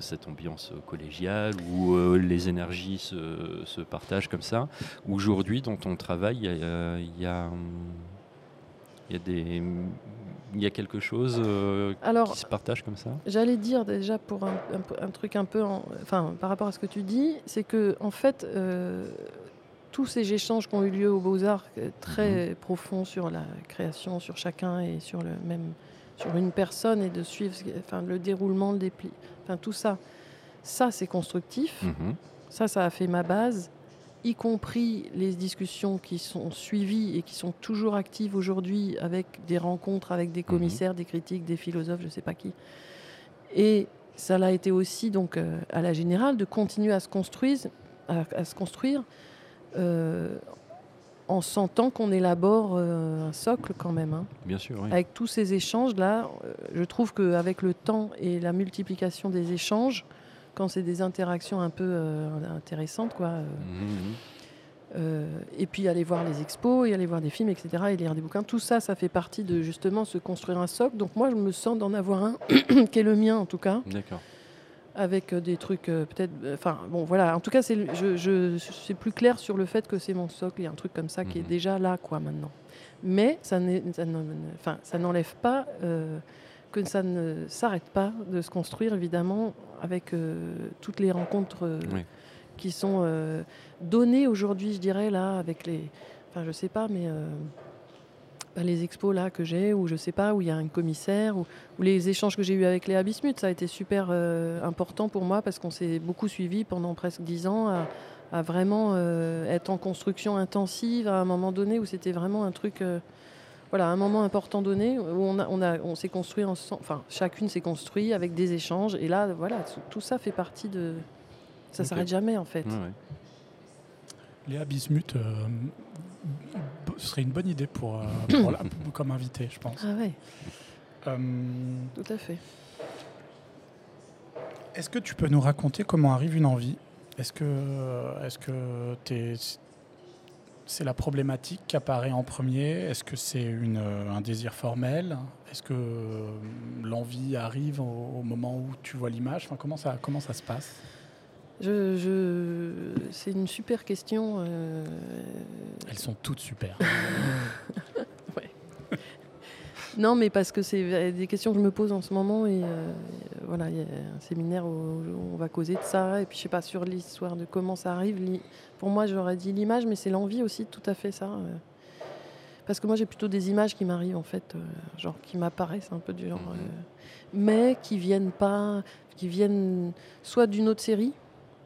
Cette ambiance collégiale où les énergies se, partagent comme ça. Aujourd'hui, dans ton travail, il y a, des il y a quelque chose euh, qui se partage comme ça J'allais dire déjà pour un, truc un peu, enfin par rapport à ce que tu dis, c'est que en fait tous ces échanges qui ont eu lieu aux Beaux Arts très mhm. profonds sur la création, sur chacun et sur le même sur une personne et de suivre enfin, le déroulement, le dépli, enfin tout ça. Ça, c'est constructif. Mhm. Ça, ça a fait ma base, y compris les discussions qui sont suivies et qui sont toujours actives aujourd'hui avec des rencontres avec des commissaires, des critiques, des philosophes, je ne sais pas qui. Et ça l'a été aussi donc euh, à la générale de continuer à se construire, à, à se construire euh, en sentant qu'on élabore euh, un socle quand même. hein. Bien sûr, oui. Avec tous ces échanges-là, euh, je trouve qu'avec le temps et la multiplication des échanges, quand c'est des interactions un peu euh, intéressantes, quoi, euh, Mhm. euh, et puis aller voir les expos, et aller voir des films, etc., et lire des bouquins, tout ça, ça fait partie de justement se construire un socle. Donc moi, je me sens d'en avoir un, qui est le mien en tout cas, D'accord. avec des trucs euh, peut-être... euh, Enfin, bon, voilà, en tout cas, c'est je, je, c'est plus clair sur le fait que c'est mon socle, il y a un truc comme ça qui est déjà là, quoi, maintenant. Mais ça enfin, ça n'enlève pas euh, que ça ne s'arrête pas de se construire, évidemment, avec euh, toutes les rencontres euh, Oui. qui sont euh, données aujourd'hui, je dirais, là, avec les... Enfin, je sais pas, mais... bah, les expos là que j'ai, ou je sais pas, où il y a un commissaire, ou, ou les échanges que j'ai eus avec Léa Bismuth, ça a été super euh, important pour moi parce qu'on s'est beaucoup suivi pendant presque dix ans à, à vraiment euh, être en construction intensive à un moment donné où c'était vraiment un truc, euh, voilà, un moment important donné où on, a, on, a, on s'est construit ensemble, enfin chacune s'est construit avec des échanges et là voilà, tout, ça fait partie de, ça Ok. s'arrête jamais en fait. Ouais, ouais. Léa Bismuth euh, b- serait une bonne idée pour, euh, pour la- comme invité, je pense. Ah ouais, Euh, tout à fait. Est-ce que tu peux nous raconter comment arrive une envie? Est-ce que, est-ce que t'es- c'est la problématique qui apparaît en premier Est-ce que c'est euh, un désir formel? Est-ce que euh, l'envie arrive au, au moment où tu vois l'image? Enfin, comment, ça, comment ça se passe? Je, je- C'est une super question. euh, Elles sont toutes super. Non, mais parce que c'est des questions que je me pose en ce moment et euh, voilà, il y a un séminaire où, on va causer de ça et puis je sais pas sur l'histoire de comment ça arrive. Pour moi, j'aurais dit l'image, mais c'est l'envie aussi, tout à fait ça. euh. Parce que moi, j'ai plutôt des images qui m'arrivent en fait, euh, genre qui m'apparaissent un peu du genre, Mhm. euh, mais qui viennent pas, qui viennent soit d'une autre série,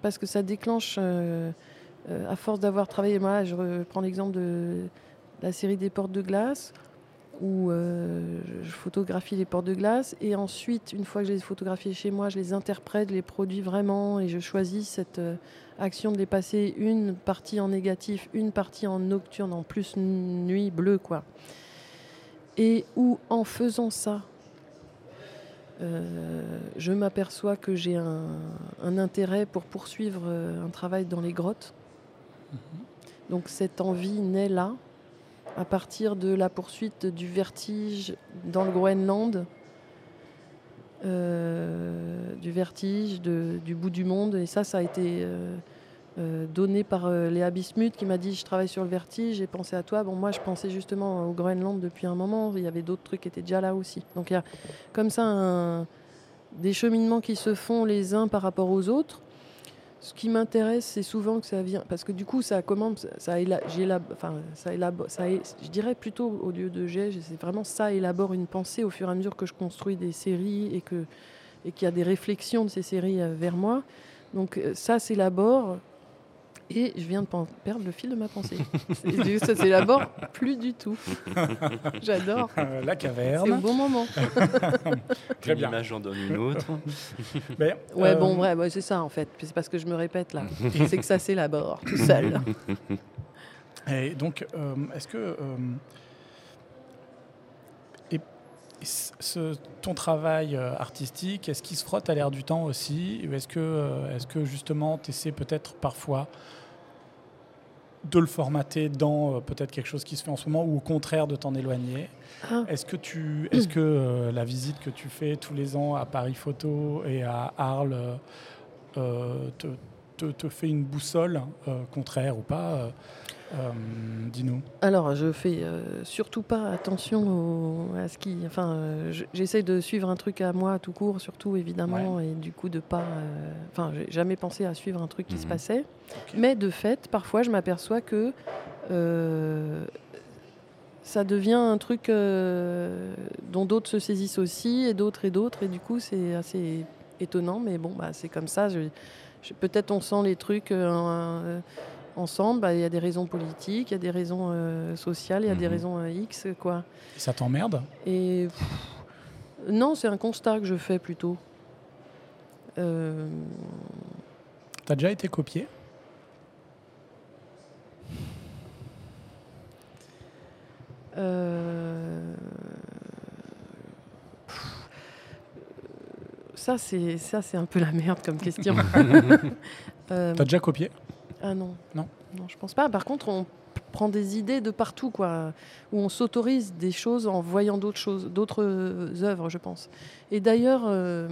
parce que ça déclenche euh, euh, à force d'avoir travaillé. Moi, je reprends l'exemple de la série des portes de glace où euh, je photographie les portes de glace et ensuite, une fois que je les ai photographiées chez moi, je les interprète, je les produis vraiment et je choisis cette euh, action de les passer une partie en négatif, une partie en nocturne, en plus nuit bleue, quoi. Et où, en faisant ça, euh, je m'aperçois que j'ai un, un intérêt pour poursuivre un travail dans les grottes. Donc cette envie naît là, à partir de la poursuite du vertige dans le Groenland, euh, du vertige du bout du monde. Et ça, ça a été euh, euh, donné par Léa Bismuth qui m'a dit je travaille sur le vertige, j'ai pensé à toi. Bon, moi, je pensais justement au Groenland depuis un moment. Il y avait d'autres trucs qui étaient déjà là aussi. Donc il y a comme ça des cheminements qui se font les uns par rapport aux autres. Ce qui m'intéresse, c'est souvent que ça vient, parce que du coup, ça commence, ça, enfin, ça élabore, ça je dirais plutôt au lieu de j'ai, c'est vraiment ça élabore une pensée au fur et à mesure que je construis des séries et que et qu'il y a des réflexions de ces séries euh, vers moi. Donc euh, ça s'élabore et je viens de perdre le fil de ma pensée. C'est- ça s'élabore plus du tout. J'adore. Euh, la C'est au caverne. bon moment. Très Une bien. image en donne une autre. Mais, Ouais, euh, bon, vrai, ouais, c'est ça en fait. C'est parce que je me répète là. c'est que ça s'élabore tout seul. Et donc, euh, est-ce que. euh, et, et ce- ce- ton travail euh, artistique, est-ce qu'il se frotte à l'air du temps aussi? Ou est-ce que, euh, est-ce que justement, tu essaies peut-être parfois de le formater dans euh, peut-être quelque chose qui se fait en ce moment ou au contraire de t'en éloigner Ah. Est-ce que, tu, est-ce que euh, la visite que tu fais tous les ans à Paris Photo et à Arles euh, te, te- te fait une boussole, contraire ou pas euh, Dis-nous. Alors, je fais euh, surtout pas attention au- à ce qui. Enfin, euh, je- j'essaie de suivre un truc à moi tout court, surtout évidemment, et du coup de pas. euh, Enfin, j'ai jamais pensé à suivre un truc qui se Mhm. passait. Mais de fait, parfois, je m'aperçois que ça devient un truc dont d'autres se saisissent aussi, et d'autres et d'autres, et du coup, c'est assez étonnant, mais bon, bah, c'est comme ça. Peut-être on sent les trucs ensemble. Bah, Il y a des raisons politiques, il y a des raisons euh, sociales, il y a des Mhm. raisons euh, X, quoi. Ça t'emmerde? Et pff, non, c'est un constat que je fais plutôt. Euh, T'as déjà été copié? Pff, ça, c'est ça, c'est un peu la merde comme question. T'as déjà copié? Ah non. Non. Non, je pense pas. Par contre, on prend des idées de partout, quoi, où on s'autorise des choses en voyant d'autres choses, d'autres euh, œuvres, je pense. Et d'ailleurs, euh,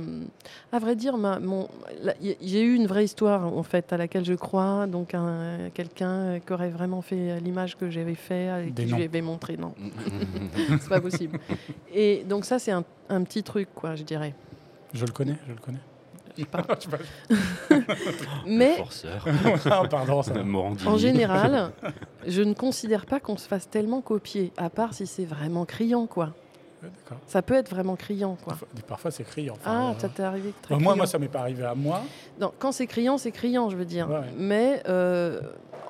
à vrai dire, ma- mon- la- y- j'ai eu une vraie histoire en fait à laquelle je crois. Donc, un- quelqu'un qui aurait vraiment fait l'image que j'avais fait, et que je noms. lui avais montré. Non, c'est pas possible. Et donc ça, c'est un, un petit truc, quoi, je dirais. Je le connais, je le connais. Je. Mais Forceur. Ah, pardon, ça. Morandini. En général, je ne considère pas qu'on se fasse tellement copier, à part si c'est vraiment criant, quoi. Ça peut être vraiment criant, quoi. Parfois- c'est criant. Enfin, Ah, euh, ça t'est arrivé très bah, moi, moi, ça m'est pas arrivé à moi. Non, quand c'est criant, c'est criant, je veux dire. Ouais. Mais euh,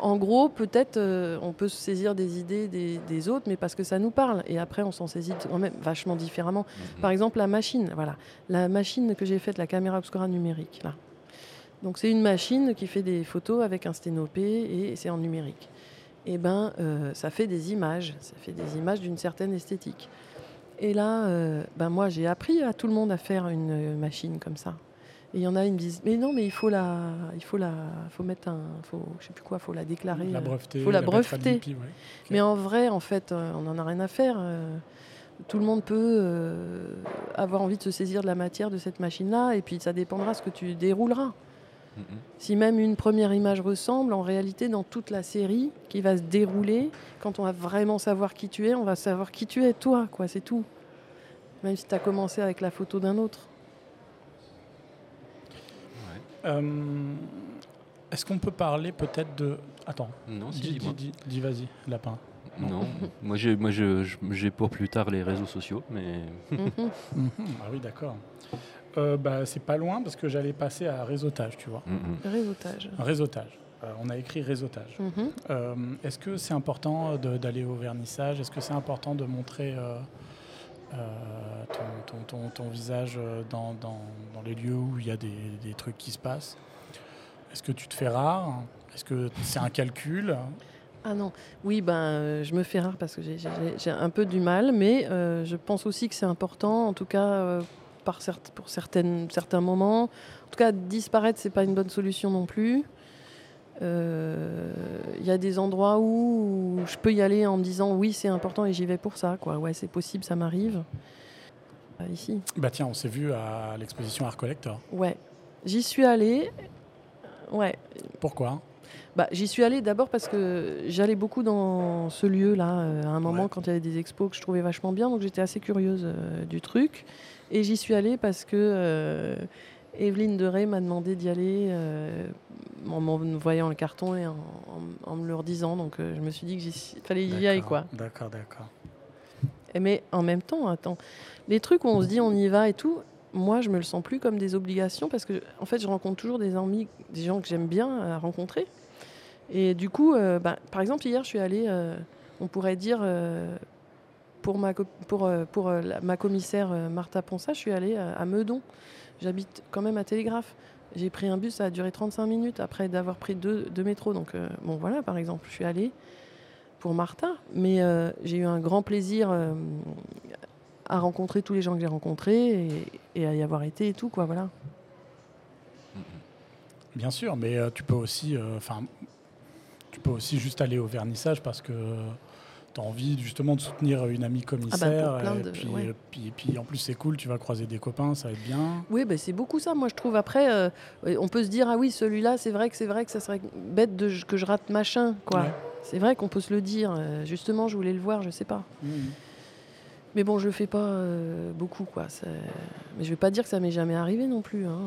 en gros, peut-être euh, on peut se saisir des idées des, des autres, mais parce que ça nous parle. Et après, on s'en saisit quand même vachement différemment. Mhm. Par exemple, la machine, voilà. La machine que j'ai faite, la caméra obscura numérique, là. Donc, c'est une machine qui fait des photos avec un sténopé et c'est en numérique. Et ben, euh, ça fait des images. Ça fait des images d'une certaine esthétique. Et là, euh, ben moi, j'ai appris à tout le monde à faire une machine comme ça. Et il y en a, ils me disent, mais non, mais il faut la, il faut la, faut mettre un, faut, je sais plus quoi, faut la déclarer. La euh, breveter. faut la breveter. ouais. mais en vrai, en fait, euh, on n'en a rien à faire. euh, tout le monde peut euh, avoir envie de se saisir de la matière de cette machine-là, et puis ça dépendra ce que tu dérouleras. Si même une première image ressemble, en réalité, dans toute la série qui va se dérouler, quand on va vraiment savoir qui tu es, on va savoir qui tu es, toi, quoi, c'est tout. Même si tu as commencé avec la photo d'un autre. Euh, Est-ce qu'on peut parler peut-être de. Attends, Non, si, dis, dis-moi. dis, dis, dis, vas-y, lapin. Non, moi j'ai moi je- pour plus tard les réseaux sociaux, mais Mhm. Mhm, Ah oui, d'accord. Euh, bah, c'est pas loin parce que j'allais passer à réseautage, tu vois. Mhm. Réseautage. Réseautage. Euh, on a écrit réseautage. Euh, Est-ce que c'est important de- d'aller au vernissage? Est-ce que c'est important de montrer ton, ton- ton- visage euh, dans, dans- dans les lieux où il y a des, des trucs qui se passent Est-ce que tu te fais rare? Est-ce que c'est un calcul? Ah non, oui, ben, euh, je me fais rare parce que j'ai- un peu du mal, mais euh, je pense aussi que c'est important, en tout cas euh, par pour certaines, certains moments. En tout cas, disparaître, c'est pas une bonne solution non plus. Euh, Il y a des endroits où je peux y aller en me disant oui, c'est important et j'y vais pour ça. Quoi. Ouais, c'est possible, ça m'arrive. Euh, ici. Bah tiens, on s'est vu à l'exposition Art Collector. Ouais, j'y suis allée. Ouais, Pourquoi? Bah, j'y suis allée d'abord parce que j'allais beaucoup dans ce lieu-là euh, à un moment Ouais. quand il y avait des expos que je trouvais vachement bien, donc j'étais assez curieuse euh, du truc. Et j'y suis allée parce que euh, Evelyne de Ray m'a demandé d'y aller euh, en m'en voyant le carton et en, en- en me le redisant, donc euh, je me suis dit qu'il fallait y aller quoi. D'accord, d'accord. Mais en même temps, attends, les trucs où on se dit on y va et tout, moi je me le sens plus comme des obligations parce que en fait je rencontre toujours des amis, des gens que j'aime bien à rencontrer. Et du coup, euh, bah, par exemple hier je suis allée, on pourrait dire pour ma pour pour la- ma commissaire Martha Ponsa, je suis allée à, à Meudon. J'habite quand même à Télégraphe. J'ai pris un bus, ça a duré 35 minutes après d'avoir pris deux, métros. Donc euh, bon voilà, par exemple, je suis allée pour Martha, mais euh, j'ai eu un grand plaisir euh, à rencontrer tous les gens que j'ai rencontrés et, et à y avoir été et tout quoi, voilà. Mhm. Bien sûr, mais tu peux aussi, enfin, tu peux aussi juste aller au vernissage parce que tu as envie justement de soutenir une amie commissaire. Ah bah, et puis, ouais. euh, puis, puis en plus c'est cool, tu vas croiser des copains, ça va être bien. Oui, bah, c'est beaucoup ça, moi je trouve. Après, euh, on peut se dire, ah oui, celui-là, c'est vrai que c'est vrai que ça serait bête de, que je rate machin, quoi. Ouais. C'est vrai qu'on peut se le dire. euh, justement, je voulais le voir, je sais pas. Mhm. Mais bon, je le fais pas euh, beaucoup, quoi. c'est- Mais je vais pas dire que ça m'est jamais arrivé non plus. hein,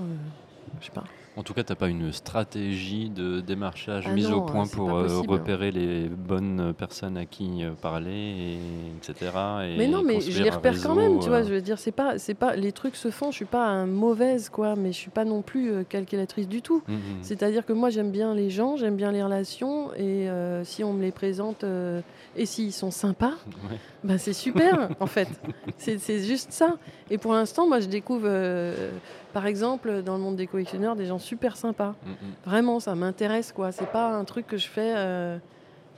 je sais pas. En tout cas, tu n'as pas une stratégie de démarchage Ah mise non, au point pour euh, repérer les bonnes personnes à qui euh, parler, et, etc. et Mais non, mais je les repère quand même, tu vois. euh, Je veux dire, c'est pas, c'est pas, les trucs se font. Je suis pas un mauvaise, quoi, mais je suis pas non plus calculatrice du tout. mhm. C'est-à-dire que moi, j'aime bien les gens, j'aime bien les relations, et euh, si on me les présente euh, et s'ils sont sympas, Ouais. ben c'est super, en fait. C'est c'est juste ça. Et pour l'instant, moi, je découvre, euh, par exemple, dans le monde des collectionneurs, des gens super sympas. Mhm. Vraiment, ça m'intéresse, quoi. C'est pas un truc que je fais euh,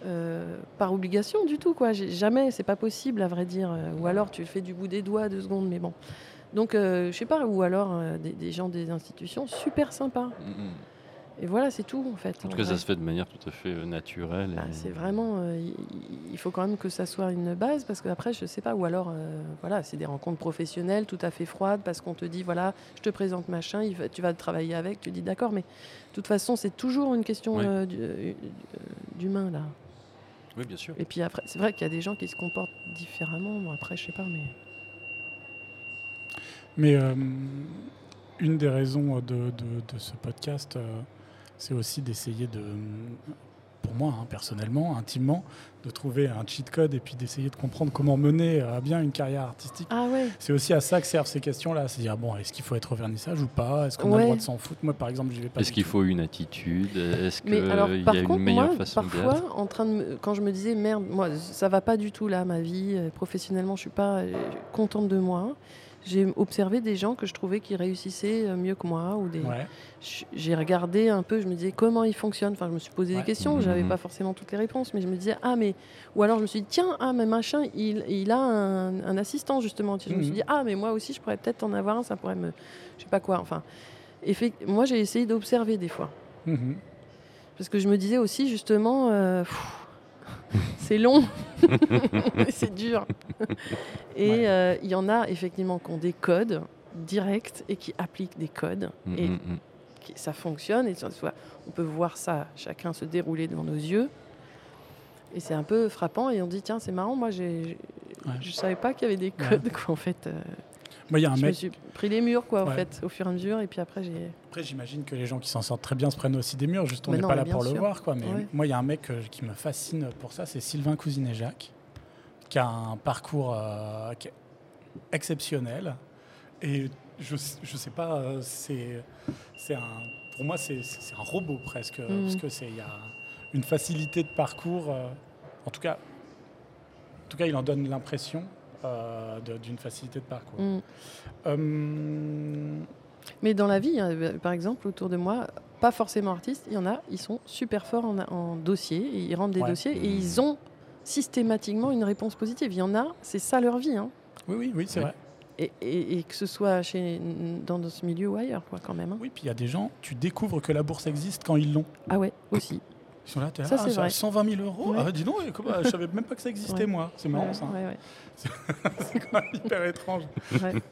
euh, par obligation du tout, quoi. Jamais, c'est pas possible, à vrai dire. Ou alors, tu le fais du bout des doigts, deux secondes, mais bon. Donc, euh, je sais pas. Ou alors, euh, des, des gens des institutions super sympas. Mhm. Et voilà, c'est tout, en fait. En tout cas, vrai. ça se fait de manière tout à fait euh, naturelle. Bah, et- c'est vraiment. euh, il- faut quand même que ça soit une base parce qu'après, je sais pas. Ou alors, euh, voilà, c'est des rencontres professionnelles tout à fait froides parce qu'on te dit voilà, je te présente machin, il va- tu vas travailler avec, tu dis d'accord, mais de toute façon, c'est toujours une question Oui. d'humain là. Oui, bien sûr. Et puis après, c'est vrai qu'il y a des gens qui se comportent différemment. Bon, après, je sais pas, mais. Mais euh, une des raisons de, de- de ce podcast, euh, c'est aussi d'essayer de, pour moi hein, personnellement, intimement, de trouver un cheat code et puis d'essayer de comprendre comment mener à bien une carrière artistique. Ah ouais. C'est aussi à ça que servent ces questions-là. C'est dire, bon, est-ce qu'il faut être au vernissage ou pas? Est-ce qu'on a le droit de s'en foutre? Moi, par exemple, je vais pas. Est-ce qu'il faut une attitude? Est-ce qu'il y par a contre, une meilleure moi, façon parfois, d'être? en train de me- quand je me disais merde, moi, ça va pas du tout là, ma vie euh, professionnellement, je suis pas euh, contente de moi. J'ai observé des gens que je trouvais qui réussissaient euh, mieux que moi, ou des. Ouais. J'ai regardé un peu, je me disais comment ils fonctionnent. Enfin, je me suis posé Ouais. des questions, j'avais Mhm. pas forcément toutes les réponses, mais je me disais ah mais ou alors je me suis dit tiens ah mais machin, il, il a un, un assistant justement. Je me suis Mhm. dit ah mais moi aussi je pourrais peut-être en avoir un, ça pourrait me, je sais pas quoi. Enfin, moi j'ai essayé d'observer des fois. Parce que je me disais aussi, justement, euh, pff, c'est long, c'est dur. Et Ouais. euh, il y en a effectivement qui ont des codes directs et qui appliquent des codes. Mhm, Et mhm. qui- ça fonctionne. Et on peut voir ça, chacun se dérouler devant nos yeux. Et c'est un peu frappant. Et on dit, tiens, c'est marrant, moi, j'ai, Ouais. je savais pas qu'il y avait des Ouais. codes, quoi, en fait. Euh, Moi, il y a un je me mec. suis pris les murs, quoi, en fait, au fur et à mesure. Et puis après, j'ai. Après, j'imagine que les gens qui s'en sortent très bien se prennent aussi des murs. Juste, on n'est pas là pour le voir, quoi. Mais Ouais. moi, il y a un mec euh, qui me fascine pour ça, c'est Sylvain Cousinet-Jacques, qui a un parcours euh, qui exceptionnel. Et je, je sais pas, euh, c'est, c'est un, pour moi, c'est, c'est un robot presque, parce que c'est, il y a une facilité de parcours. euh, en tout cas, en tout cas, il en donne l'impression euh, d'une facilité de parcours. Mm. Euh, Mais dans la vie, hein, euh, par exemple, autour de moi, pas forcément artistes, il y en a, ils sont super forts en, en dossier, et ils rentrent des Ouais. dossiers et ils ont systématiquement une réponse positive. Il y en a, c'est ça leur vie. hein. oui, oui, oui, c'est vrai. Et, et- et que ce soit chez, dans ce milieu ou ailleurs, quoi, quand même. hein. Oui, puis il y a des gens, tu découvres que la bourse existe quand ils l'ont. Ah ouais, aussi. Ils sont là, t'es là, Ça, ah, vrai. 120 000 euros. Ouais. Ah, dis donc, je savais même pas que ça existait, Ouais. moi. C'est marrant, Ouais, ça. ouais, ouais. C'est quand même hyper étrange. Ouais.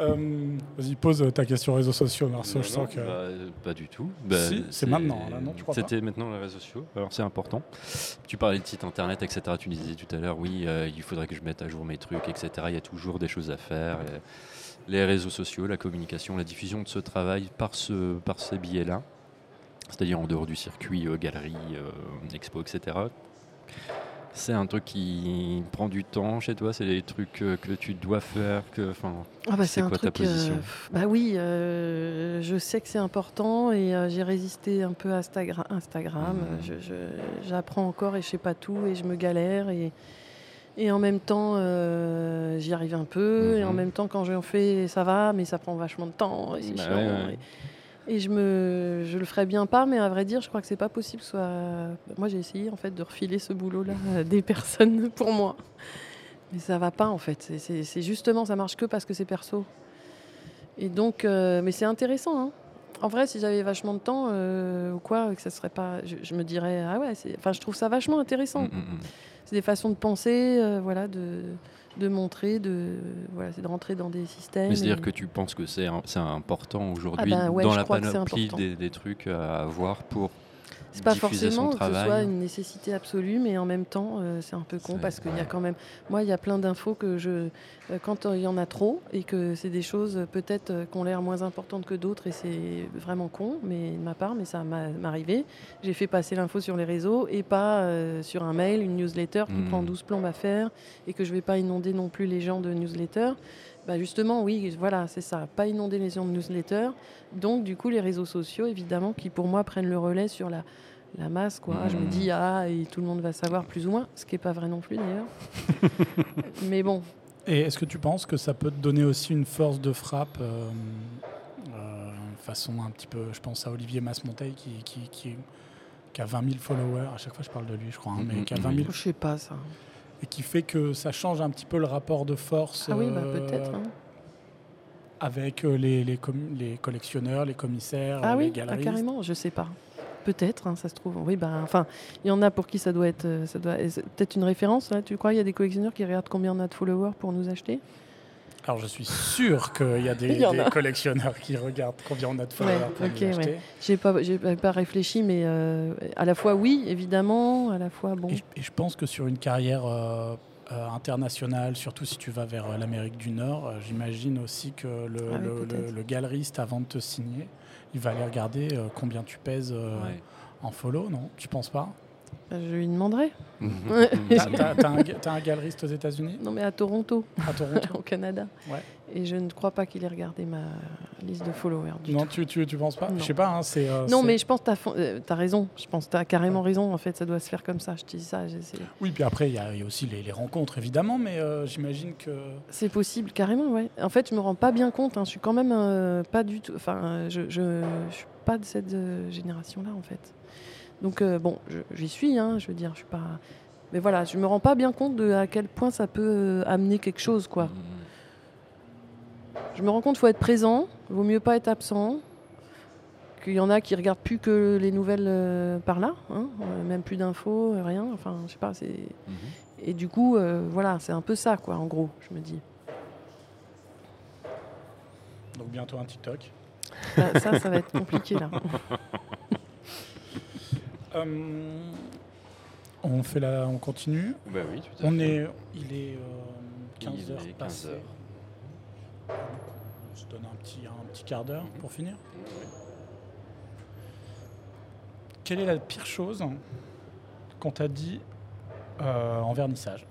Euh, Vas-y, pose ta question réseaux sociaux, Marceau. Non, Je non, sens que. bah, euh, pas du tout. Bah, Si, c'est maintenant, là, non, tu crois pas C'était maintenant les réseaux sociaux. Alors c'est important. Tu parlais de site internet, etc. Tu disais tout à l'heure, oui, euh, il faudrait que je mette à jour mes trucs, etc. Il y a toujours des choses à faire. Et les réseaux sociaux, la communication, la diffusion de ce travail par, ce, par ces biais-là, c'est-à-dire en dehors du circuit euh, galerie, euh, expo, etc. C'est un truc qui prend du temps chez toi, c'est des trucs euh, que tu dois faire, que, enfin, Ah bah, C'est quoi ta truc. position bah oui, euh, je sais que c'est important et j'ai résisté un peu à Instagra- Instagram. Je- J'apprends encore et je sais pas tout et je me galère et, et en même temps j'y arrive un peu et en Mhm. même temps quand j'en fais ça va mais ça prend vachement de temps et c'est Bah chiant. ouais, ouais. Et, et je me, je le ferais bien pas, mais à vrai dire, je crois que c'est pas possible. Soit, moi, j'ai essayé en fait de refiler ce boulot-là à des personnes pour moi, mais ça va pas en fait. C'est- justement, ça marche que parce que c'est perso. Et donc, euh, mais c'est intéressant. hein. En vrai, si j'avais vachement de temps euh, ou quoi, que ça serait pas, je, je me dirais ah ouais. Enfin, je trouve ça vachement intéressant. mm, mm, mm. C'est des façons de penser, euh, voilà, de, de montrer, de voilà, c'est de rentrer dans des systèmes. C'est-à-dire et- que tu penses que c'est important aujourd'hui Ah ouais, dans la panoplie des, des trucs à avoir pour c'est pas forcément que ce soit une nécessité absolue, mais en même temps, euh, c'est un peu con parce qu'il y a quand même. Moi, il y a plein d'infos que je. euh, quand euh, il y en a trop et que c'est des choses peut-être qui ont l'air moins importantes que d'autres et c'est vraiment con, mais de ma part, mais ça m'est arrivé. J'ai fait passer l'info sur les réseaux et pas sur un mail, une newsletter qui prend 12 plombes à faire et que je vais pas inonder non plus les gens de newsletter. Bah justement, oui, voilà, c'est ça. Pas inonder les gens de newsletter. Donc, du coup, les réseaux sociaux, évidemment, qui pour moi prennent le relais sur la, la masse. Quoi. Je me dis, ah, et tout le monde va savoir plus ou moins, ce qui n'est pas vrai non plus d'ailleurs. Mais bon, Et est-ce que tu penses que ça peut te donner aussi une force de frappe euh, euh, façon un petit peu, je pense à Olivier Masmonteil qui, qui, qui, qui a 20 000 followers, à chaque fois je parle de lui je crois, hein, mais Mhm, qui a 20 000 je sais pas ça. Et qui fait que ça change un petit peu le rapport de force Ah oui, bah, euh, peut-être. hein. avec euh, les, les, collectionneurs, les commissaires, Ah les oui, ah, carrément, je sais pas. Peut-être, hein, ça se trouve. Oui, bah, enfin, il y en a pour qui ça doit être, euh, ça doit, peut-être une référence. Là, tu crois? Il y a des collectionneurs qui regardent combien on a de followers pour nous acheter? Alors je suis sûr qu'il y a des, Il y en des a. collectionneurs qui regardent combien on a de followers pour acheter. ouais. J'ai pas, j'ai pas réfléchi, mais euh, à la fois oui, évidemment, à la fois bon. Et, je- et je pense que sur une carrière euh, euh, internationale, surtout si tu vas vers euh, l'Amérique du Nord, euh, j'imagine aussi que le, Ah le- peut-être. le- le galeriste, avant de te signer, il va aller regarder euh, combien tu pèses euh, Ouais. en follow, non? Tu penses pas? Je lui demanderai. T'as un, un galeriste aux États-Unis? Non, mais à Toronto, À Toronto au Canada. Ouais. Et je ne crois pas qu'il ait regardé ma liste de followers du Non, tout. tu, tu, tu penses pas? Non. Je sais pas, hein, euh, Non, mais je pense que tu as, raison. Je pense que tu as carrément raison. En fait, ça doit se faire comme ça. Je te dis ça. Oui, puis après, il y, a il y a aussi les, les rencontres, évidemment, mais euh, j'imagine que. C'est possible, carrément, ouais. En fait, je me rends pas bien compte. hein. Je suis quand même euh, pas du tout. Enfin, euh, je, je, je suis pas de cette euh, génération-là, en fait. Donc, euh, bon, j'y suis, hein, je veux dire, je suis pas. Mais voilà, je me rends pas bien compte de à quel point ça peut euh, amener quelque chose, quoi. Mhm. Je me rends compte qu'il faut être présent, vaut mieux pas être absent. Qu'il y en a qui regardent plus que les nouvelles euh, par là, hein, euh, même plus d'infos, rien. Enfin, je sais pas. C'est et du coup, euh, voilà, c'est un peu ça, quoi, en gros, je me dis. Donc bientôt un TikTok. Ça, ça, ça va être compliqué là. Euh, on fait la, on continue. Bah oui, tout à On fait. est, il est euh, 15 Il heures est 15 passées. heures. On se donne un petit, un petit quart d'heure Mhm. pour finir. Quelle est la pire chose qu'on t'a dit euh, en vernissage?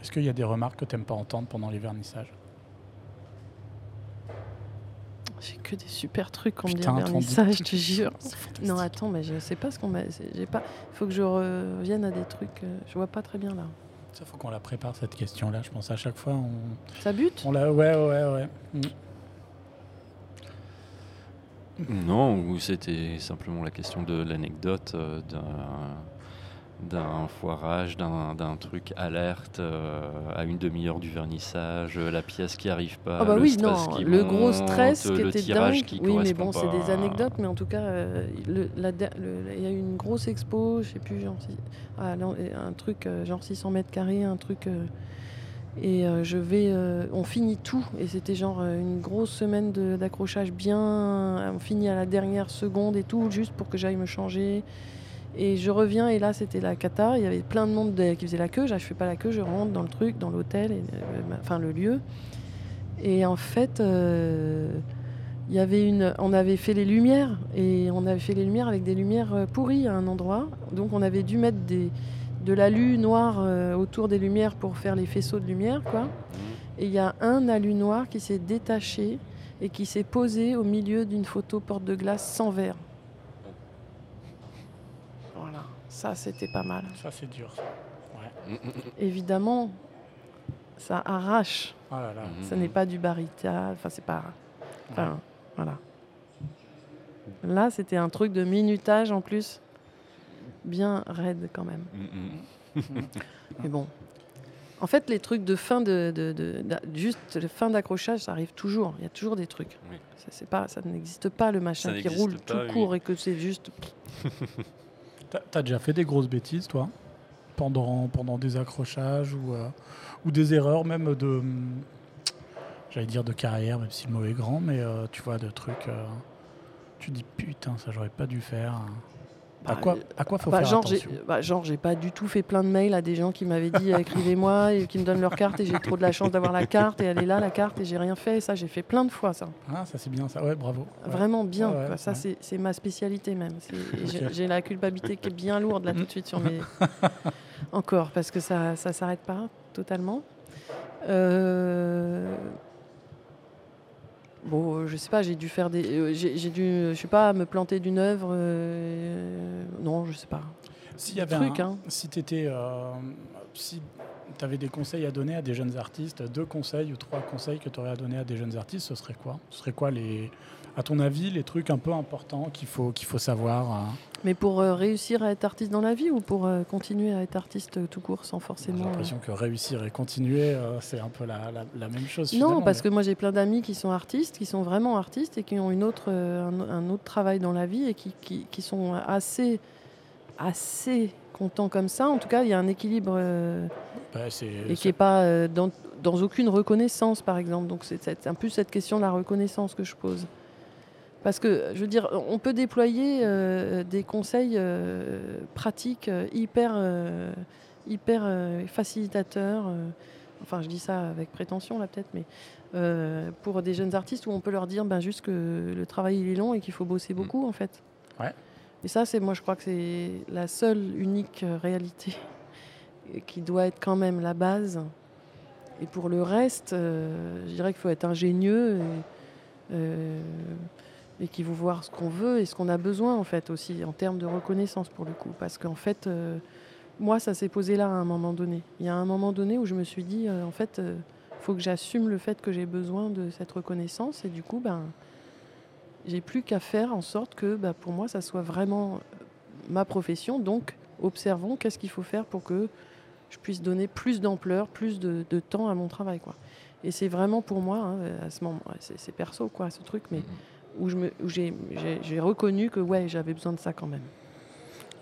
Est-ce qu'il y a des remarques que tu n'aimes pas entendre pendant les vernissages? J'ai que des super trucs qu'on me dit en dit- je te jure. Non, attends, mais je sais pas ce qu'on m'a. J'ai pas. Faut que je revienne à des trucs. euh, Je vois pas très bien là. Ça, faut qu'on la prépare cette question-là. Je pense à chaque fois, on, Ça bute? On la, ouais, ouais, ouais. Mm. Non, ou c'était simplement la question de l'anecdote euh, d'un d'un foirage, d'un d'un truc alerte euh, à une demi-heure du vernissage, euh, la pièce qui arrive pas, Ah bah le oui, stress non, qui le monte, gros stress qui était tirage dingue. qui oui, mais bon, c'est des anecdotes, mais en tout cas, euh, il y a eu une grosse expo, je sais plus, genre, si- ah, un truc genre 600 mètres carrés, un truc. euh, et je vais, on finit tout, et c'était genre une grosse semaine d'accrochage bien, on finit à la dernière seconde et tout, juste pour que j'aille me changer. Et je reviens et là c'était la cata, il y avait plein de monde de- qui faisait la queue, je fais pas la queue, je rentre dans le truc, dans l'hôtel, euh, enfin le lieu. Et en fait, euh, y avait une, on avait fait les lumières et on avait fait les lumières avec des lumières euh, pourries à un endroit. Donc on avait dû mettre de l'alu noir autour des lumières pour faire les faisceaux de lumière, quoi. Et il y a un alu noir qui s'est détaché et qui s'est posé au milieu d'une photo porte de glace sans verre. Voilà, ça c'était pas mal. Ça, c'est dur. Ouais. Évidemment, ça arrache. Oh là là. Ça n'est pas du barita, enfin c'est pas. Enfin, voilà. Là, c'était un truc de minutage en plus, bien raide quand même. Mais bon. En fait, les trucs de fin de, de- juste le fin d'accrochage, ça arrive toujours. Il y a toujours des trucs. Oui. Ça, c'est pas, ça n'existe pas le machin qui roule pas, tout oui. court et que c'est juste. T'as déjà fait des grosses bêtises, toi? Pendant, des accrochages ou, euh, ou des erreurs même de. hum, J'allais dire de carrière, même si le mot est grand, mais euh, tu vois, de trucs. euh, tu dis putain, ça j'aurais pas dû faire à, quoi, à quoi faut Bah, faire genre, attention bah, genre, j'ai pas du tout fait plein de mails à des gens qui m'avaient dit écrivez-moi et qui me donnent leur carte et j'ai trop de la chance d'avoir la carte et elle est là la carte et j'ai rien fait. Ça, j'ai fait plein de fois ça. Ah, ça c'est bien ça. Ouais, bravo. Ouais. Vraiment bien. Ouais, ouais, quoi. Ça, ouais. c'est, ma spécialité même. J'ai la culpabilité qui est bien lourde là tout de suite sur mes. Encore, parce que ça ça s'arrête pas totalement. Euh, Bon, euh, je sais pas, j'ai dû faire des. euh, j'ai, dû, je sais pas, me planter d'une œuvre. euh, Non, je sais pas. S'il y avait truc, un- hein. si t'étais, euh, si tu avais des conseils à donner à des jeunes artistes, deux conseils ou trois conseils que tu aurais à donner à des jeunes artistes, ce serait quoi? Ce serait quoi les, à ton avis, les trucs un peu importants qu'il faut qu'il faut savoir hein Mais pour euh, réussir à être artiste dans la vie ou pour euh, continuer à être artiste euh, tout court sans J'ai forcément. l'impression que réussir et continuer, euh, c'est un peu la, la- la même chose. Non, parce mais- que moi j'ai plein d'amis qui sont artistes, qui sont vraiment artistes et qui ont une autre, euh, un, un autre travail dans la vie et qui, qui- qui sont assez, assez contents comme ça. En tout cas, il y a un équilibre euh, c'est- et qui n'est pas euh, dans, dans aucune reconnaissance, par exemple. Donc c'est un peu cette question de la reconnaissance que je pose. Parce que, je veux dire, on peut déployer euh, des conseils euh, pratiques euh, hyper, euh, hyper facilitateurs. enfin, je dis ça avec prétention, là, peut-être, mais pour des jeunes artistes où on peut leur dire ben, juste que le travail, il est long et qu'il faut bosser beaucoup, en fait. Ouais. Et ça, c'est moi, je crois que c'est la seule, unique réalité qui doit être quand même la base. Et pour le reste, je dirais qu'il faut être ingénieux et, et qu'il faut voir ce qu'on veut et ce qu'on a besoin en fait aussi en termes de reconnaissance pour le coup. Parce qu'en fait, euh, moi, ça s'est posé là à un moment donné. Il y a un moment donné où je me suis dit, euh, en fait, il faut que j'assume le fait que j'ai besoin de cette reconnaissance et du coup, ben, j'ai plus qu'à faire en sorte que ben, pour moi, ça soit vraiment euh, ma profession. Donc, observons qu'est-ce qu'il faut faire pour que je puisse donner plus d'ampleur, plus de, temps à mon travail. Quoi. Et c'est vraiment pour moi, hein, à ce moment, c'est, perso, quoi, ce truc, mais me, où j'ai, reconnu que ouais, j'avais besoin de ça quand même.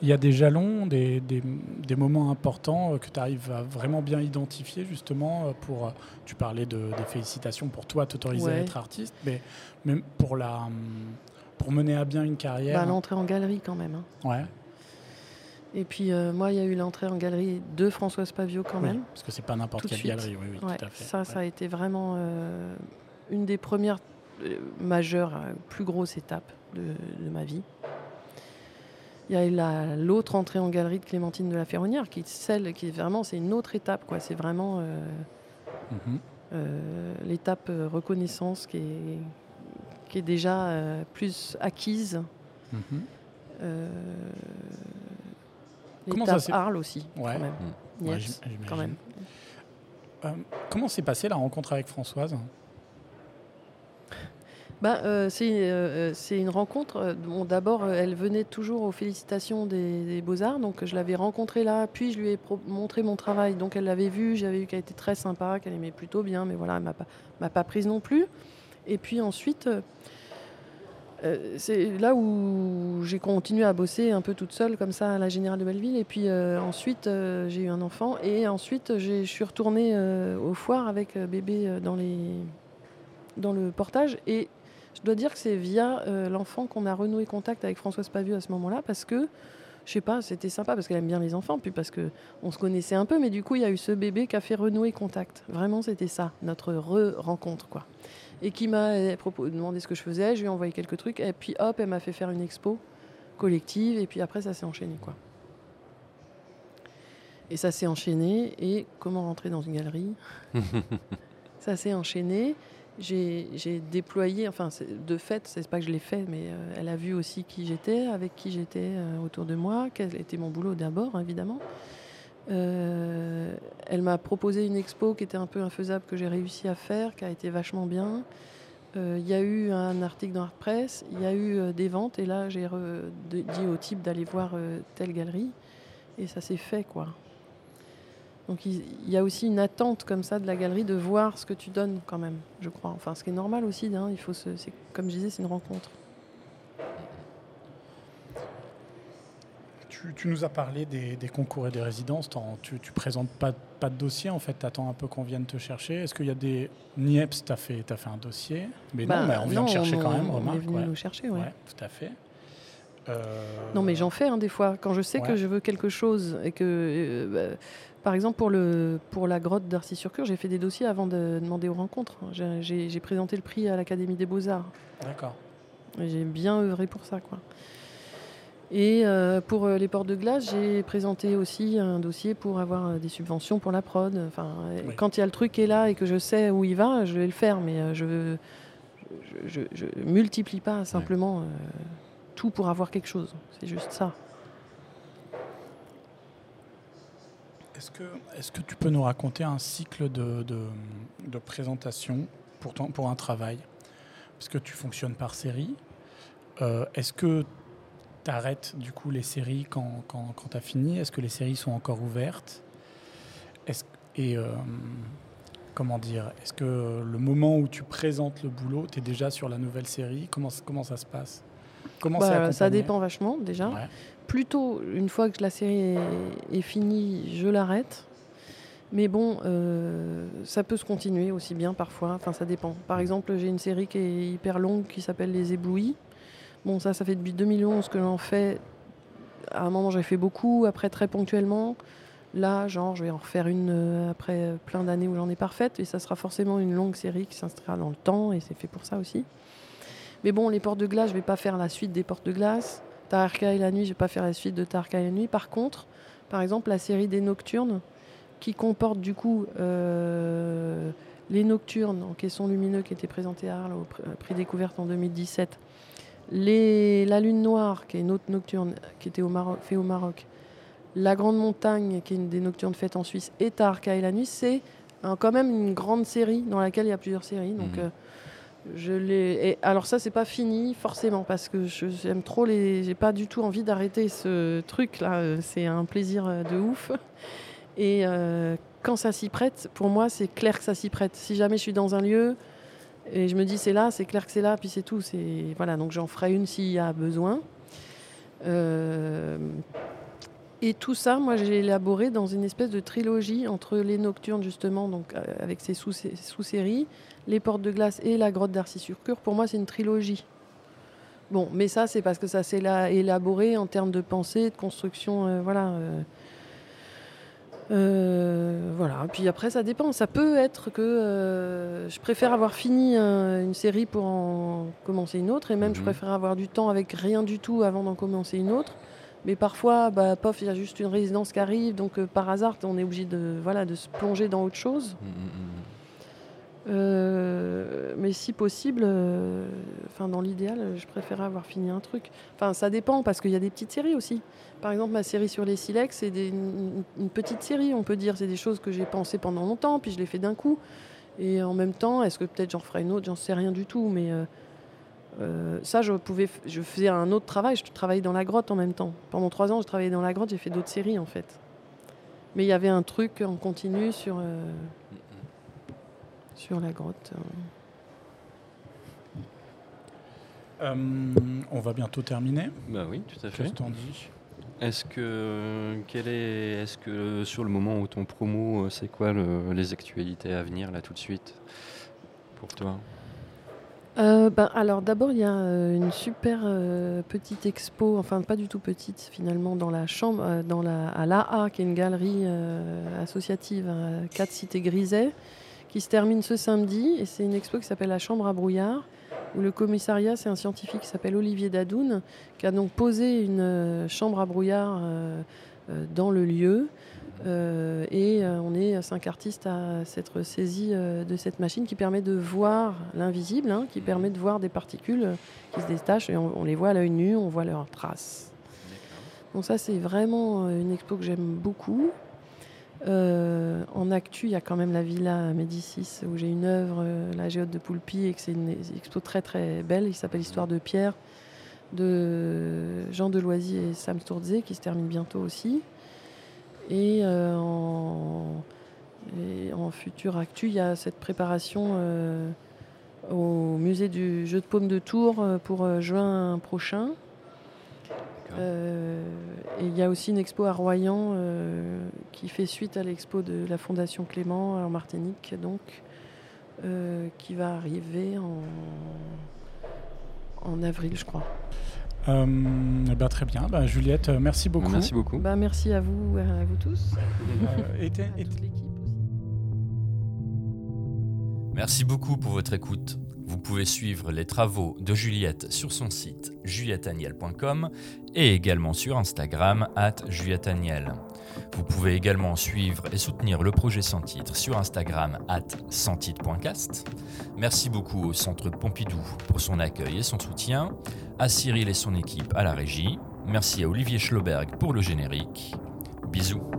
Il y a des jalons, des, des- des moments importants euh, que tu arrives à vraiment bien identifier justement euh, pour, euh, tu parlais de, des félicitations pour toi t'autoriser à être artiste, mais même pour, la, hum, pour mener à bien une carrière. Bah, l'entrée en galerie quand même. hein. ouais, Et puis euh, moi, il y a eu l'entrée en galerie de Françoise Pavio quand oui, même. parce que c'est pas n'importe quelle suite. galerie, oui, oui, Ouais, tout à fait. ça, Ouais. ça a été vraiment euh, une des premières euh, majeures, euh, plus grosses étapes de, de ma vie. Il y a la- l'autre entrée en galerie de Clémentine de la Ferronnière, qui est celle qui est vraiment, c'est une autre étape, quoi. C'est vraiment euh, Mhm. euh, l'étape reconnaissance qui est, qui est déjà euh, plus acquise. Comment ça l'étape s'est- Arles aussi, Ouais. quand même. Quand même. Comment s'est passée la rencontre avec Françoise? Euh, c'est euh, euh, c'est une rencontre. D'abord, elle venait toujours aux félicitations des, Beaux-Arts, donc je l'avais rencontrée là, puis je lui ai montré mon travail. Donc elle l'avait vu, j'avais vu qu'elle était très sympa, qu'elle aimait plutôt bien, mais voilà, elle m'a pas, m'a pas prise non plus. Et puis ensuite, c'est là où j'ai continué à bosser un peu toute seule, comme ça, à la Générale de Belleville. Et puis ensuite, j'ai eu un enfant, et ensuite, je suis retournée aux foires avec bébé dans les dans le portage et je dois dire que c'est via euh, l'enfant qu'on a renoué contact avec Françoise Pavieux à ce moment-là, parce que, je sais pas, c'était sympa, parce qu'elle aime bien les enfants, puis parce que on se connaissait un peu, mais du coup, il y a eu ce bébé qui a fait renouer contact. Vraiment, c'était ça, notre re-rencontre, quoi. Et qui m'a euh, demandé ce que je faisais, je lui ai envoyé quelques trucs, et puis hop, elle m'a fait faire une expo collective, et puis après, ça s'est enchaîné, quoi. Et ça s'est enchaîné, et comment rentrer dans une galerie? Ça s'est enchaîné j'ai déployé, enfin de fait, c'est pas que je l'ai fait, mais euh, elle a vu aussi qui j'étais, avec qui j'étais euh, autour de moi, quel était mon boulot d'abord, évidemment. Euh, elle m'a proposé une expo qui était un peu infaisable que j'ai réussi à faire, qui a été vachement bien. Il y a eu un article dans Art Press, il y a eu des ventes, et là j'ai dit au type d'aller voir telle galerie, et ça s'est fait quoi. Donc il y a aussi une attente comme ça de la galerie de voir ce que tu donnes quand même, je crois. Enfin, ce qui est normal aussi, hein, il faut se, c'est- comme je disais, c'est une rencontre. tu, tu, nous as parlé des, concours et des résidences. Tu, ne présentes pas, pas de dossier, en fait. Tu attends un peu qu'on vienne te chercher. Est-ce qu'il y a des. NIEPS, tu as, fait, as fait un dossier? Mais non, bah, mais on vient te chercher quand même, remarque. On est venu nous chercher, oui. tout à fait. Euh, non, mais j'en fais hein, des fois. Quand je sais que je veux quelque chose et que. Euh, bah, par exemple, pour, le, pour la grotte d'Arcy-sur-Cure, j'ai fait des dossiers avant de demander aux rencontres. J'ai présenté le prix à l'Académie des Beaux-Arts. D'accord. J'ai bien œuvré pour ça, quoi. Et euh, pour euh, les portes de glace, j'ai présenté aussi un dossier pour avoir euh, des subventions pour la prod. Enfin, Quand il y a le truc qui est là et que je sais où il va, je vais le faire, mais je ne je, multiplie pas simplement tout pour avoir quelque chose. C'est juste ça. Est-ce que, tu peux nous raconter un cycle de, de, présentation pour, un travail? Parce que tu fonctionnes par série. Est-ce que t'arrêtes du coup les séries quand, quand, tu as fini? Est-ce que les séries sont encore ouvertes? Euh, comment dire? Est-ce que le moment où tu présentes le boulot, tu es déjà sur la nouvelle série? Comment ça se passe? Comment bah, Ça dépend vachement déjà. Plutôt, une fois que la série est, finie, je l'arrête. Mais bon, euh, ça peut se continuer aussi bien parfois. Enfin, ça dépend. Par exemple, j'ai une série qui est hyper longue qui s'appelle Les Éblouis. Bon, ça, ça fait depuis 2011 que j'en fais. À un moment, j'ai fait beaucoup, après très ponctuellement. Là, genre, je vais en refaire une euh, après plein d'années où j'en ai parfaite. Et ça sera forcément une longue série qui s'inscrira dans le temps, et c'est fait pour ça aussi. Mais bon, les portes de glace, je vais pas faire la suite des portes de glace. Tarka et la nuit, je vais pas faire la suite de Tarka et la nuit. Par contre, par exemple, la série des nocturnes, qui comporte du coup euh, les nocturnes en caisson lumineux qui étaient présentés à Arles au prix découverte en 2017 la Lune Noire, qui est une autre nocturne qui était au Maroc, fait au Maroc. La Grande Montagne, qui est une des nocturnes faites en Suisse. Et Tarka et la nuit, c'est quand même une grande série dans laquelle il y a plusieurs séries. Donc, mhm. euh, je l'ai. alors ça, c'est pas fini forcément parce que j'aime trop les. J'ai pas du tout envie d'arrêter ce truc là. Euh, c'est un plaisir euh, de ouf. Et quand ça s'y prête, pour moi, c'est clair que ça s'y prête. Si jamais je suis dans un lieu, et je me dis, c'est là, c'est clair que c'est là, puis c'est tout. C'est voilà, donc j'en ferai une s'il y a besoin. Euh, et tout ça, moi, j'ai élaboré dans une espèce de trilogie entre les Nocturnes, justement, donc euh, avec ses sous-séries, les Portes de glace et la Grotte d'Arcy-sur-Cure. Pour moi, c'est une trilogie. Bon, mais ça, c'est parce que ça s'est élaboré en termes de pensée, de construction, euh, voilà. Euh, voilà, puis après ça dépend. Ça peut être que je préfère avoir fini une série pour en commencer une autre, et même je mhm. préfère avoir du temps avec rien du tout avant d'en commencer une autre. Mais parfois, bah, pof, il y a juste une résidence qui arrive, donc euh, par hasard, on est obligé de, voilà, de se plonger dans autre chose. Mhm, mhm, euh, mais si possible, euh, dans l'idéal, je préférerais avoir fini un truc. Enfin, ça dépend parce qu'il y a des petites séries aussi. Par exemple, ma série sur les silex, c'est une, petite série, on peut dire. C'est des choses que j'ai pensées pendant longtemps, puis je les fais d'un coup. Et en même temps, est-ce que peut-être j'en ferai une autre? J'en sais rien du tout. Mais euh, ça, je pouvais, je faisais un autre travail. Je travaillais dans la grotte en même temps. Pendant trois ans, je travaillais dans la grotte. J'ai fait d'autres séries en fait. Mais il y avait un truc en continu sur sur la grotte. Euh, on va bientôt terminer. Bah oui, tout à fait. Qu'est-ce que dis Est-ce que, quel est, est-ce que sur le moment où ton promo, euh, c'est quoi les actualités à venir là tout de suite pour toi? Euh, ben, alors d'abord il y a une super petite expo, enfin pas du tout petite finalement dans la chambre, dans la à l'AA qui est une galerie associative à 4 cités Griset qui se termine ce samedi. Et c'est une expo qui s'appelle La Chambre à brouillard, où le commissariat, c'est un scientifique qui s'appelle Olivier Dadoun, qui a donc posé une euh, chambre à brouillard euh, euh, dans le lieu. Et on est cinq artistes à s'être saisis de cette machine qui permet de voir l'invisible, hein, qui permet de voir des particules qui se détachent et on, on les voit à l'œil nu, on voit leurs traces. Donc ça c'est vraiment une expo que j'aime beaucoup. Euh, en actu, il y a quand même la Villa Médicis où j'ai une œuvre, euh, La Géote de Poulpi, et que c'est une expo très très belle. Il s'appelle Histoire de Pierre de Jean Deloisy et Sam Stourdze qui se termine bientôt aussi. Et, euh, en, en, futur actu, il y a cette préparation au musée du jeu de paume de Tours pour juin prochain. Euh, et il y a aussi une expo à Royan euh, qui fait suite à l'expo de la Fondation Clément en Martinique, donc, euh, qui va arriver en, en avril, je crois. Eh ben, très bien. Bah, Juliette, merci beaucoup. Merci beaucoup. Bah, merci à vous, à vous tous. et, à toute l'équipe aussi. Merci beaucoup pour votre écoute. Vous pouvez suivre les travaux de Juliette sur son site julietteaniel.com et également sur Instagram at julietteaniel. Vous pouvez également suivre et soutenir le projet Sans Titre sur Instagram at sans-titre.cast. Merci beaucoup au Centre Pompidou pour son accueil et son soutien, à Cyril et son équipe à la régie. Merci à Olivier Schloberg pour le générique. Bisous.